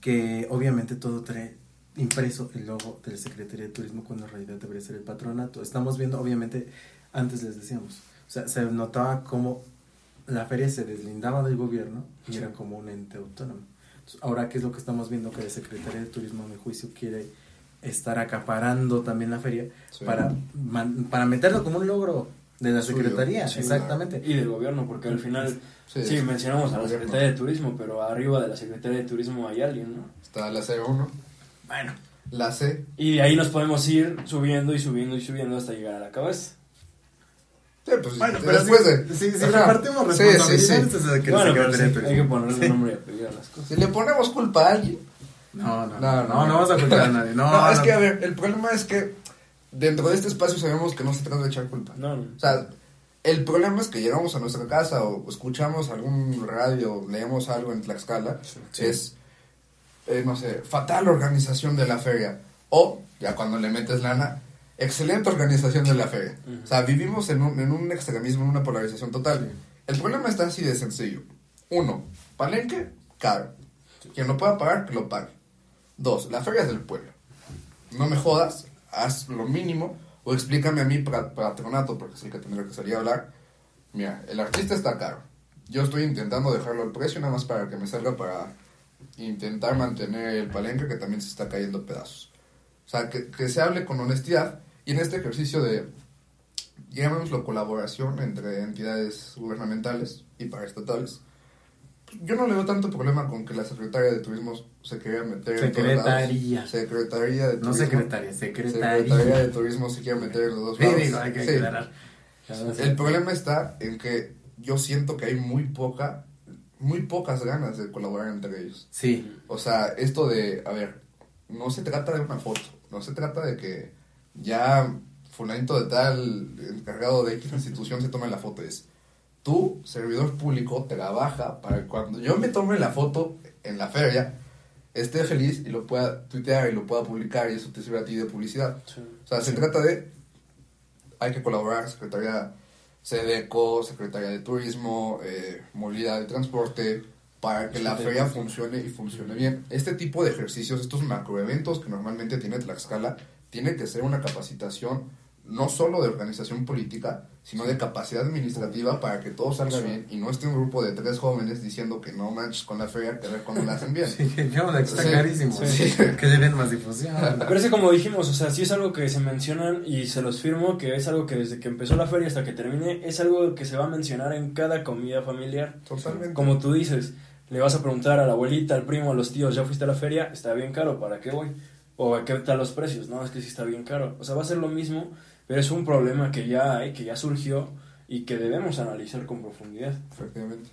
que obviamente todo trae impreso el logo de la Secretaría de Turismo cuando en realidad debería ser el patronato. Estamos viendo, obviamente, antes les decíamos, o sea, se notaba como la feria se deslindaba del gobierno y era como un ente autónomo. Entonces, ahora, ¿qué es lo que estamos viendo? Que la Secretaría de Turismo, a mi juicio, quiere estar acaparando también la feria Sí. para, para meterlo como un logro de la Secretaría, sí, exactamente. Y del gobierno, porque al final, Sí, sí, sí. mencionamos a la. Secretaría de Turismo, pero arriba de la Secretaría de Turismo hay alguien, ¿no? Está la C1, Bueno, la C. Y de ahí nos podemos ir subiendo y subiendo y subiendo hasta llegar a la cabeza. Sí, pues Bueno, pero después si, de. si, si repartimos Sí, sí, sí. responsabilidades desde que la bueno, Secretaría de hay que ponerle Sí. nombre y apellido a las cosas. Si le ponemos culpa a alguien. No, no, No, no, no, no, no vamos a culpar a nadie. No, No, es que, a ver, el problema es que dentro de este espacio sabemos que no se trata de echar culpa. No, no. O sea, el problema es que llegamos a nuestra casa o escuchamos algún radio, leemos algo en Tlaxcala, es, eh, no sé, fatal organización de la feria. O, ya cuando le metes lana, excelente organización de la feria. O sea, vivimos en un, en un extremismo, en una polarización total. El problema está así de sencillo. Uno, palenque, caro. Quien lo pueda pagar, que lo pague. Dos, la feria es del pueblo. No me jodas, haz lo mínimo o explícame a mí patronato, porque es el que tendría que salir a hablar. Mira, el artista está caro. Yo estoy intentando dejarlo al precio nada más para que me salga para intentar mantener el palenque que también se está cayendo a pedazos. O sea, que, que se hable con honestidad y en este ejercicio de, llamémoslo colaboración entre entidades gubernamentales y paraestatales, yo no le veo tanto problema con que la secretaria de turismo se quería meter en todos lados. Secretaría. Secretaría de No turismo. secretaria, secretaría. Secretaría de turismo se quiere meter en los dos Sí, lados. digo, hay que Sí. aclarar. El problema está en que yo siento que hay muy poca, muy pocas ganas de colaborar entre ellos. Sí. O sea, esto de, a ver, no se trata de una foto, no se trata de que ya fulanito de tal encargado de X institución se tome la foto, es tú, servidor público, trabaja para que cuando yo me tome la foto en la feria, esté feliz y lo pueda tuitear y lo pueda publicar y eso te sirve a ti de publicidad. O sea, se trata de, hay que colaborar, Secretaría SEDECO, Secretaría de Turismo, eh, Movilidad y Transporte, para que la feria funcione y funcione bien. Este tipo de ejercicios, estos macroeventos que normalmente tiene Tlaxcala, tiene que ser una capacitación no solo de organización política, sino de capacidad administrativa para que todo salga Sí. bien y no esté un grupo de tres jóvenes diciendo que no manches con la feria, que ver cuándo la hacen bien. Sí, que no, está Sí, carísimo. sí. Que le den más difusión. Pero es que como dijimos, o sea, sí es algo que se mencionan y se los firmo, que es algo que desde que empezó la feria hasta que termine, es algo que se va a mencionar en cada comida familiar. Totalmente. Como tú dices, le vas a preguntar a la abuelita, al primo, a los tíos, ¿ya fuiste a la feria? Está bien caro, ¿para qué voy? O ¿a qué tal los precios? No, es que sí está bien caro. O sea, va a ser lo mismo, pero es un problema que ya hay, que ya surgió y que debemos analizar con profundidad. Efectivamente.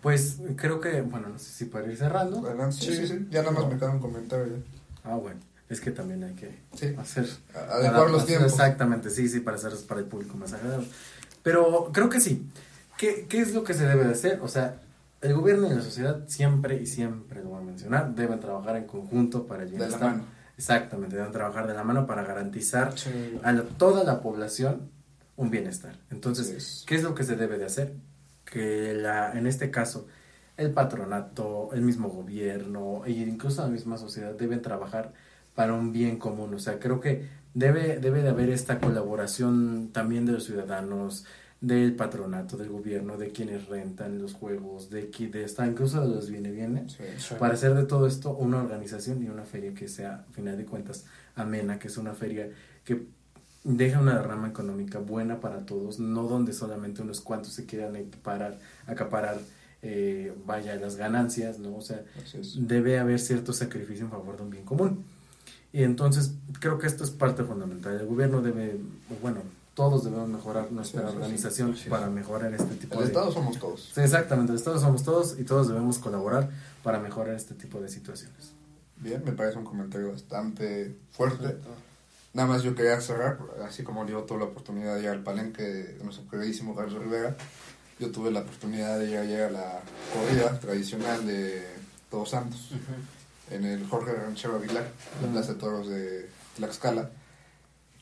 Pues creo que, bueno, no sé si para ir cerrando. Adelante. Sí, sí, sí. Ya nada más me queda un comentario. ya. Ah, bueno. Es que también hay que Sí. hacer. Adecuar los tiempos. Exactamente, sí, sí, para hacerlos para el público más agradable. Pero creo que sí. ¿Qué, ¿Qué es lo que se debe de hacer? O sea, el gobierno y la sociedad siempre y siempre lo voy a mencionar, deben trabajar en conjunto para el De la bienestar. mano. Exactamente, deben trabajar de la mano para garantizar a la- toda la población un bienestar. Entonces. ¿qué es lo que se debe de hacer? Que la, en este caso, el patronato, el mismo gobierno e incluso la misma sociedad deben trabajar para un bien común. O sea, creo que debe, debe de haber esta colaboración también de los ciudadanos, del patronato, del gobierno, de quienes rentan los juegos, de, qui- de esta, incluso de los viene bienes Sí. para hacer de todo esto una organización y una feria que sea, a final de cuentas, amena, que es una feria que deja una derrama económica buena para todos, no donde solamente unos cuantos se quieran equiparar, acaparar, eh, vaya, las ganancias, ¿no? O sea, debe haber cierto sacrificio en favor de un bien común. Y entonces creo que esto es parte fundamental. El gobierno debe, bueno, todos debemos mejorar nuestra Sí, sí, sí. organización para mejorar este tipo El de... Estado somos todos. Sí, exactamente, el Estado somos todos y todos debemos colaborar para mejorar este tipo de situaciones. Bien, me parece un comentario bastante fuerte. Nada más yo quería cerrar, así como yo tuve la oportunidad de ir al palenque de nuestro queridísimo Carlos Rivera, yo tuve la oportunidad de ir ayer a la corrida tradicional de Todos Santos, en el Jorge Ranchero Aguilar, la Plaza de Toros de Tlaxcala.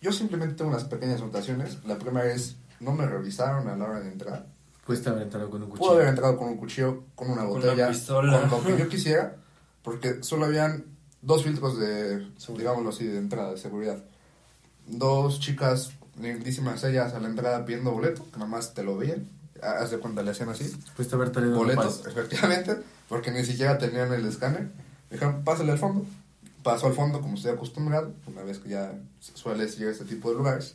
Yo simplemente tengo unas pequeñas anotaciones. La primera es, no me revisaron a la hora de entrar. Pudiste haber entrado con un cuchillo. Puedo haber entrado con un cuchillo, con una Con botella, una pistola. con lo que yo quisiera, porque solo habían dos filtros de, digámoslo así, de entrada, de seguridad. Dos chicas lindísimas ellas a la entrada pidiendo boleto, que nada más te lo veían. Haz de cuenta, le hacían así. Pudiste haber traído Boleto, nopales. efectivamente, porque ni siquiera tenían el escáner. Dijeron, pásale al fondo. Pasó al fondo, como estoy acostumbrado, una vez que ya suele ir a este tipo de lugares.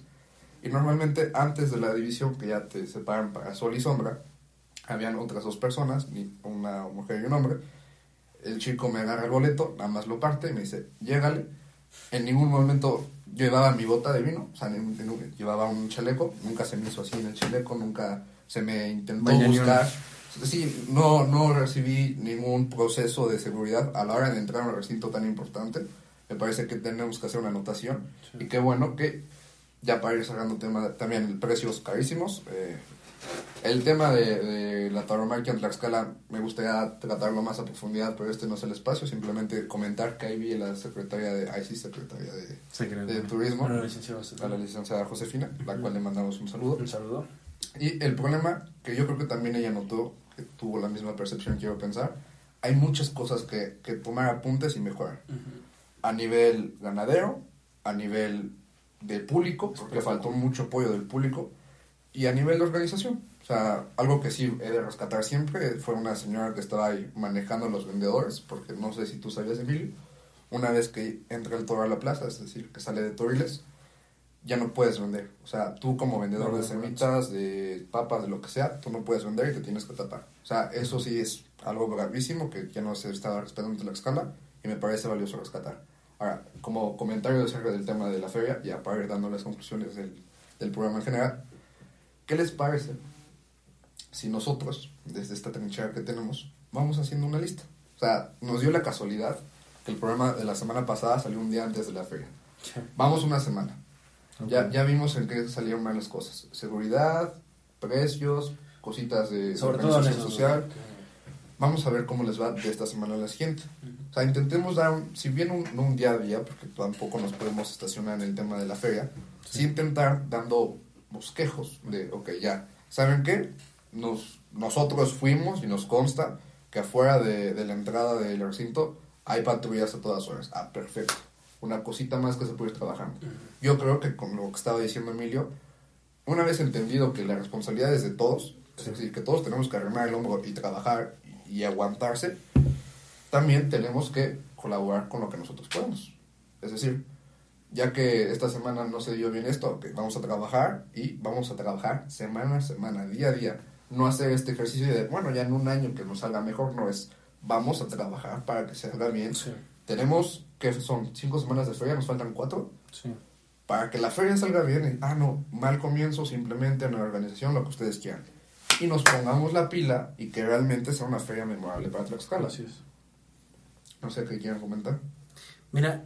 Y normalmente antes de la división, que ya te separan para sol y sombra, habían otras dos personas, una mujer y un hombre. El chico me agarra el boleto, nada más lo parte y me dice, llégale. En ningún momento yo llevaba mi bota de vino, o sea, ni- ni- llevaba un chaleco, nunca se me hizo así en el chaleco, nunca se me intentó buscar. Sí, no, no recibí ningún proceso de seguridad a la hora de entrar a un recinto tan importante. Me parece que tenemos que hacer una anotación. Y qué bueno que, ya para ir el tema, también precios carísimos. eh, el tema de, de la tauromaquia en Tlaxcala me gustaría tratarlo más a profundidad, pero este no es el espacio. Simplemente comentar que ahí vi la secretaria de, ahí sí, secretaria de, de Turismo, A la licenciada Josefina. a la licenciada Josefina, la cual le mandamos un saludo. Un saludo. Y el problema que yo creo que también ella notó, que tuvo la misma percepción, quiero pensar, hay muchas cosas que, que tomar apuntes y mejorar. A nivel ganadero, a nivel de público, porque faltó mucho apoyo del público, y a nivel de organización. O sea, algo que sí he de rescatar siempre fue una señora que estaba ahí manejando a los vendedores, porque no sé si tú sabías, Emilio, una vez que entra el toro a la plaza, es decir, que sale de Toriles, ya no puedes vender. O sea, tú como vendedor de semitas, de papas, de lo que sea, tú no puedes vender y te tienes que tapar. O sea, eso sí es algo gravísimo que ya no se estaba respetando la escala y me parece valioso rescatar. Ahora, como comentario acerca del tema de la feria, ya para ir dando las conclusiones del, del programa en general, ¿qué les parece si nosotros, desde esta trinchera que tenemos, vamos haciendo una lista? O sea, nos dio la casualidad que el programa de la semana pasada salió un día antes de la feria. Vamos una semana. Ya, ya vimos en qué salieron mal las cosas. Seguridad, precios, cositas de Sobre organización social. Vamos a ver cómo les va de esta semana a la siguiente. O sea, intentemos dar, un- si bien un, no un día a día, porque tampoco nos podemos estacionar en el tema de la feria, sí, intentar dando bosquejos de, ok, ya, ¿saben qué? Nos, nosotros fuimos y nos consta que afuera de, de la entrada del recinto hay patrullas a todas horas. Ah, perfecto. Una cosita más que se puede ir trabajando. Yo creo que con lo que estaba diciendo Emilio, una vez entendido que la responsabilidad es de todos, es decir, que todos tenemos que arrimar el hombro y trabajar y, aguantarse, también tenemos que colaborar con lo que nosotros podemos. Es decir, ya que esta semana no se dio bien esto, ok, vamos a trabajar y vamos a trabajar semana a semana, día a día. No hacer este ejercicio de, bueno, ya en un año que nos salga mejor, no es, vamos a trabajar para que salga bien. Tenemos, que son cinco semanas de feria, nos faltan cuatro. Sí. Para que la feria salga bien, y, ah, no, mal comienzo, simplemente en la organización, lo que ustedes quieran. Y nos pongamos la pila y que realmente sea una feria memorable para Tlaxcala. Así es. No sé qué quieran comentar. Mira,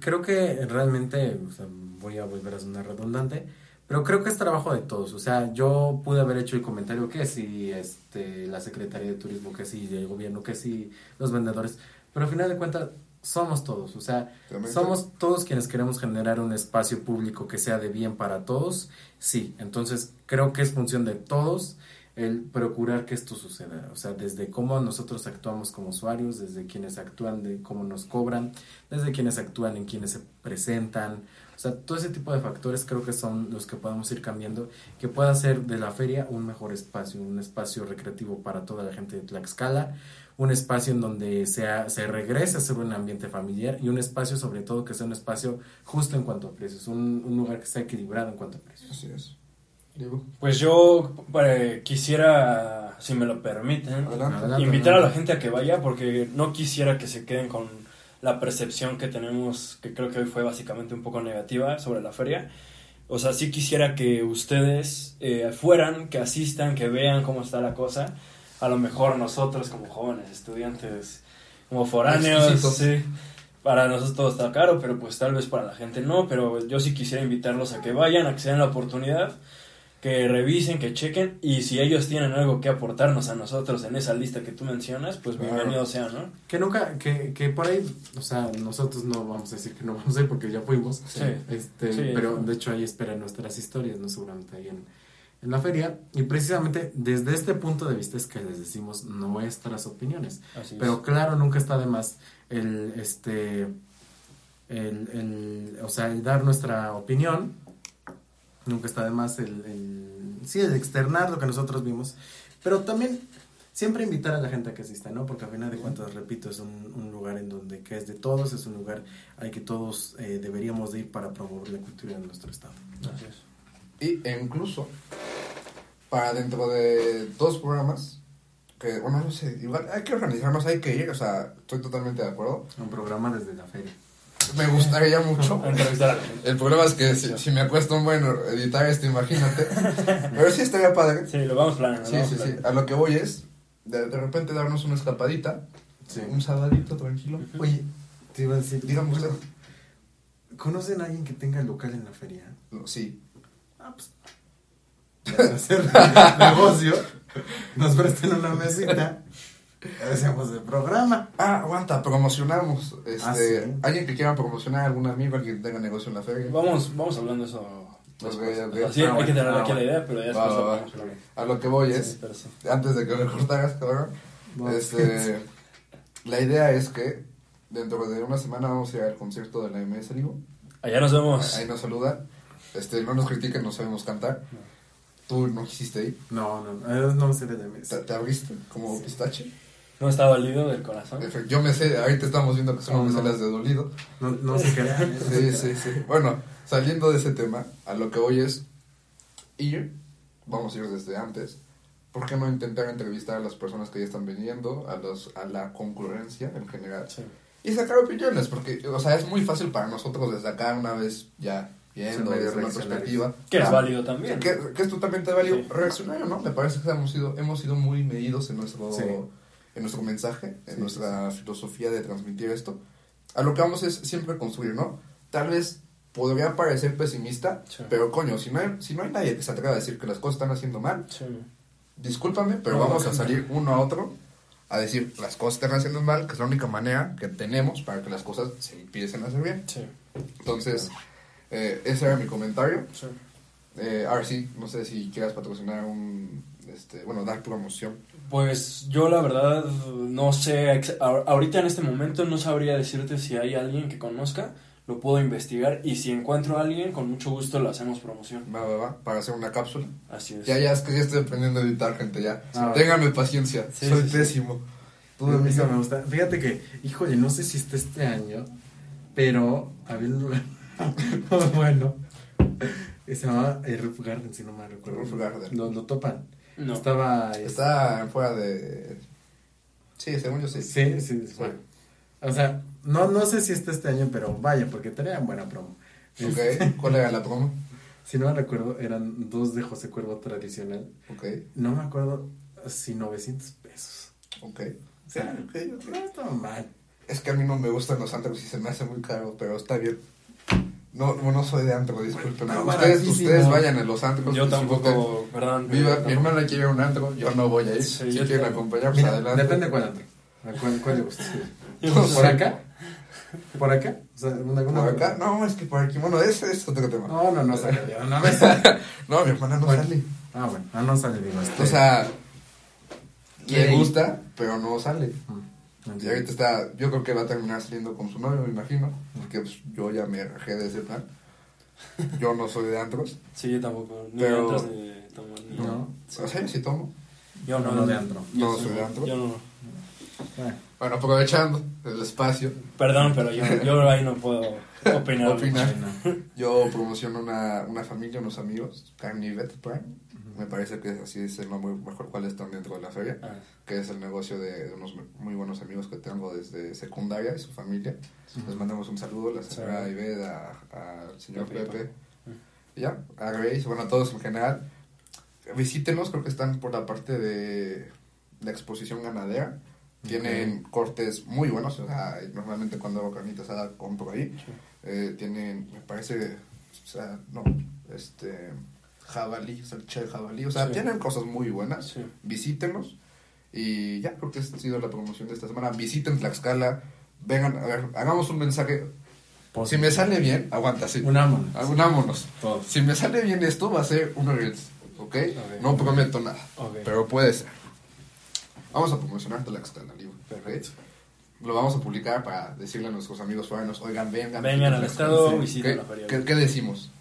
creo que realmente, o sea, voy a volver a sonar redundante, pero creo que es trabajo de todos. O sea, yo pude haber hecho el comentario que si este, la Secretaría de Turismo, que si el gobierno, que si los vendedores, pero al final de cuentas somos todos. O sea, somos todos quienes queremos generar un espacio público que sea de bien para todos. Sí, entonces creo que es función de todos el procurar que esto suceda. O sea, desde cómo nosotros actuamos como usuarios, desde quienes actúan, de cómo nos cobran, desde quienes actúan en quienes se presentan. O sea, todo ese tipo de factores creo que son los que podemos ir cambiando, que pueda hacer de la feria un mejor espacio, un espacio recreativo para toda la gente de Tlaxcala, un espacio en donde sea, se regrese a ser un ambiente familiar y un espacio sobre todo que sea un espacio justo en cuanto a precios, un, un lugar que sea equilibrado en cuanto a precios. Así es. Pues yo eh, quisiera, si me lo permiten, Adelante. invitar a la gente a que vaya porque no quisiera que se queden con la percepción que tenemos, que creo que hoy fue básicamente un poco negativa sobre la feria. O sea, sí quisiera que ustedes eh, fueran, que asistan, que vean cómo está la cosa. A lo mejor nosotros como jóvenes, estudiantes, como foráneos, sí, para nosotros todo está caro, pero pues tal vez para la gente no. Pero yo sí quisiera invitarlos a que vayan, a que se den la oportunidad que revisen, que chequen y si ellos tienen algo que aportarnos a nosotros en esa lista que tú mencionas, pues Claro. bienvenido sea, ¿no? Que nunca, que, que por ahí, o sea, nosotros no vamos a decir que no vamos a ir porque ya fuimos. Sí. Este, Sí. pero de hecho ahí esperan nuestras historias, ¿no? Seguramente ahí en, en la feria. Y precisamente desde este punto de vista es que les decimos nuestras opiniones. Así es. Pero claro, nunca está de más el, este, el, el, o sea, el dar nuestra opinión. Nunca está de más el, el, sí, el externar lo que nosotros vimos. Pero también siempre invitar a la gente a que asista, ¿no? Porque al final de cuentas, repito, es un, un lugar en donde que es de todos, es un lugar al que todos eh, deberíamos de ir para promover la cultura de nuestro estado. Así es. Y e incluso, para dentro de dos programas, que, bueno, no sé, igual hay que organizarnos, hay que ir, o sea, estoy totalmente de acuerdo. Un programa desde la feria. Me gustaría mucho. El problema es que si, si me acuesto un bueno editar esto, imagínate. Pero sí estaría padre. Sí, lo vamos planeando. Sí, vamos sí, sí. A lo que voy es, de, de repente darnos una escapadita, Sí. un sabadito tranquilo. Oye, te iba a decir, Dígame usted. ¿conocen a alguien que tenga local en la feria? No, sí. Ah, pues. hacer negocio, nos presten una mesita, hacemos el programa. Ah, aguanta, promocionamos. Este, Ah, sí. Alguien que quiera promocionar, algún amigo, alguien que tenga negocio en la feria. Vamos, vamos hablando de eso. Ah, hay que tener ah, aquí la idea, pero ya Va, va, va. a lo que voy es, sí. antes de que me cortaras, cabrón, No. este, la idea es que dentro de una semana vamos a ir al concierto de la MS. Allá nos vemos. Ahí nos saluda. Este, no nos critiquen, no sabemos cantar. Tú no quisiste ir. No, no, no, no sé de mesa. ¿Te, te abriste como pistache? No está dolido del corazón. Yo me sé, ahorita estamos viendo que solo No, no. de dolido. No, no se crean. ¿eh? Sí, sí, sí. Bueno, saliendo de ese tema, a lo que hoy es ir, vamos a ir desde antes, ¿por qué no intentar entrevistar a las personas que ya están viniendo, a, los, a la concurrencia en general? Y sacar opiniones, porque, o sea, es muy fácil para nosotros desde acá una vez ya viendo desde una perspectiva. Que es Ah, válido también. Que, que es totalmente válido Sí. reaccionario, ¿no? Me parece que hemos sido, hemos sido muy medidos en nuestro, Sí. en nuestro mensaje, en Sí, nuestra filosofía de transmitir esto. A lo que vamos es siempre construir, ¿no? Tal vez podría parecer pesimista, Sí. pero coño, si no, hay, si no hay nadie que se atreva a decir que las cosas están haciendo mal, Sí. discúlpame, pero No, vamos no, a no. salir uno a otro a decir las cosas están haciendo mal, que es la única manera que tenemos para que las cosas se empiecen a hacer bien. Sí. Entonces, eh, ese era mi comentario. Sí. Eh, ahora sí, no sé si quieras patrocinar un, este, bueno, dar promoción. Pues yo la verdad no sé, ahorita en este momento no sabría decirte si hay alguien que conozca, lo puedo investigar y si encuentro a alguien con mucho gusto le hacemos promoción. Va, va, va, para hacer una cápsula. Así es. Ya, ya, es que ya estoy aprendiendo a editar, gente, ya. Ah, Ténganme paciencia, Sí, soy sí, sí. pésimo. Tú, a mí amigo? eso me gusta. Fíjate que, híjole, no sé si está este año, pero había un lugar muy bueno se llamaba Roof Garden, si no me recuerdo. Roof Garden. Lo, lo topan. No. Estaba. este, Está fuera de... Sí, según yo sí. Sí, sí, sí. O sea, no, no sé si está este año, pero vaya, porque tenían buena promo. Este, Ok, ¿cuál era la promo? si no me recuerdo, eran dos de José Cuervo tradicional. Ok, No me acuerdo si 900 pesos. ok. O sea, Ok, ok. no estaba mal. Es que a mí no me gustan los antros y se me hace muy caro, pero está bien. No, no no soy de antro, disculpen. No, ustedes, ustedes vayan a los antros. Yo tampoco, perdón. Viva, mi hermana quiere ir a un antro, yo no voy a ir. Sí, si quieren también. acompañar, pues adelante. depende cuál antro. ¿A ¿Cuál, cuál le gusta? ¿Por acá? ¿Por acá? O sea, ¿una, ¿Por acá? No, es que por aquí, bueno, ese es otro tema. No, no, no sale. No me No, mi hermana no Bueno. sale. Ah, bueno, ah, no sale, digo. Este, O sea, le gusta, pero no sale. Mm, Y ahorita está, yo creo que va a terminar saliendo con su novio, me imagino. Porque pues, yo ya me rajé de ese plan. Yo no soy de antros. Sí, yo tampoco. Ni Pero- entras ni tomas ni- No. O sea, yo sí tomo. Yo no. No de antro. No sí, soy de antro. Yo no. Ah, Bueno, aprovechando el espacio, Perdón, pero yo, yo ahí no puedo opinar. Opinar. bueno. yo promociono una, una familia, unos amigos, Carnivet Prime. Me parece que así es el nombre mejor cual están dentro de la feria. Ah, que es el negocio de, de unos muy buenos amigos que tengo desde secundaria y su familia. Les mandamos un saludo, la señora Sí. Ived, a- al señor Pepe. Y ya, a Grace, bueno, a todos en general. Visítenos, creo que están por la parte de la exposición ganadera. Tienen cortes muy buenos, o sea, normalmente cuando hago carnita asada compro ahí. Eh, tienen, me parece, o sea, no, este, jabalí, salchicha de jabalí, o sea, Sí. tienen cosas muy buenas sí. visítenos y ya creo que esta ha sido la promoción de esta semana. Visiten Tlaxcala, vengan, a ver, hagamos un mensaje. Si me sale bien, aguanta, sí. Unámonos. Unámonos. Todos. Si me sale bien esto, va a ser uno Reels, ¿ok? No prometo nada, Ok. pero puede ser. Vamos a promocionar Tlaxcala, libro. Perfecto. Lo vamos a publicar para decirle a nuestros amigos foráneos, oigan, vengan. Vengan al Tlaxcala". estado, visiten ¿Qué, la feria. qué- qué decimos?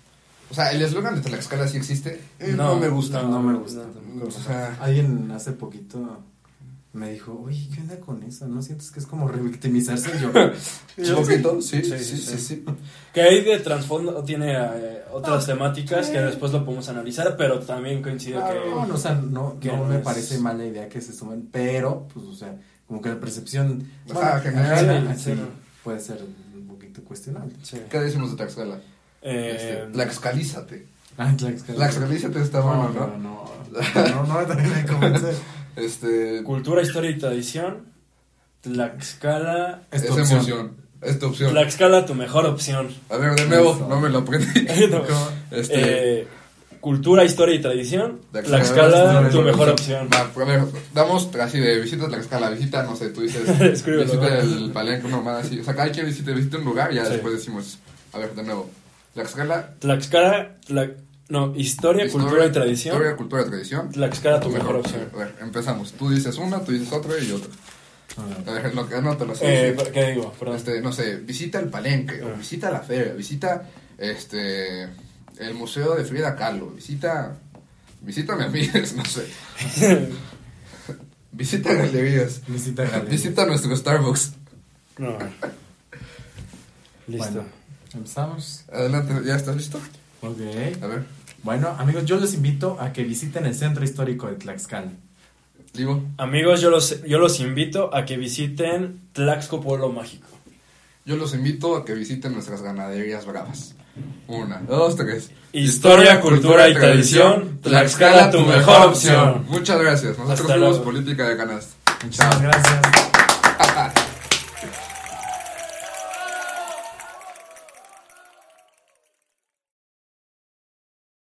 O sea, el eslogan de Tlaxcala sí existe. Eh, no, me gusta. no me gusta. O sea, Alguien hace poquito me dijo, oye, ¿qué onda con eso? ¿No sientes que es como revictimizarse? Yo, un poquito, sí, Sí, sí, sí, sí, sí. sí. Que ahí de trasfondo tiene eh, otras temáticas que después lo podemos analizar, pero también coincido que... no, no, o sea, no, que no no me es- parece mala idea que se sumen, pero, pues, o sea, como que la percepción Ajá, general, sí, sí, no. puede ser un poquito cuestionable. Sí. ¿Qué decimos de Tlaxcala? Eh, Este, Tlaxcalízate. Ah. Tlaxcalízate está bueno, no, ¿no? no, no, no, también me. Este, Cultura, historia y tradición. Tlaxcala. Es es tu opción. emoción. Es tu opción. Tlaxcala, tu mejor opción. A ver, de nuevo, Eso. no me lo aprendí. No. Este, Eh, cultura, historia y tradición. Tlaxcala, Tlaxcala, es tu mejor opción. Va, a ver, damos así de visita a Tlaxcala, visita, no sé, tú dices, visita el palenque, una mamada así. O sea, cada quien visite, visite un lugar y ya Sí. después decimos, a ver, de nuevo. Tlaxcala, Tlaxcala, Tla- no, historia, historia, cultura y tradición. Historia, cultura y tradición. Tlaxcala, tu mejor opción. A ver, empezamos. Tú dices una, tú dices otra y otra. A ver, lo que anótalo así. Eh. ¿Qué digo? Perdón. Este, no sé, visita el palenque, o Ah. visita la feria, visita este el museo de Frida Kahlo, visita visita a amigas, no sé. visita galerías, Visita Galería. visita nuestro Starbucks. No. Listo. Bueno. Empezamos. Adelante, ¿ya estás listo? Ok. A ver. Bueno, amigos, yo los invito a que visiten el centro histórico de Tlaxcala. Digo. Amigos, yo los, yo los invito a que visiten Tlaxco Pueblo Mágico. Yo los invito a que visiten nuestras ganaderías bravas. Una, dos, tres. Historia, cultura y tradición, Tlaxcala, tu mejor opción. Muchas gracias. Nosotros Hasta luego. Política de Canasta. Muchas gracias.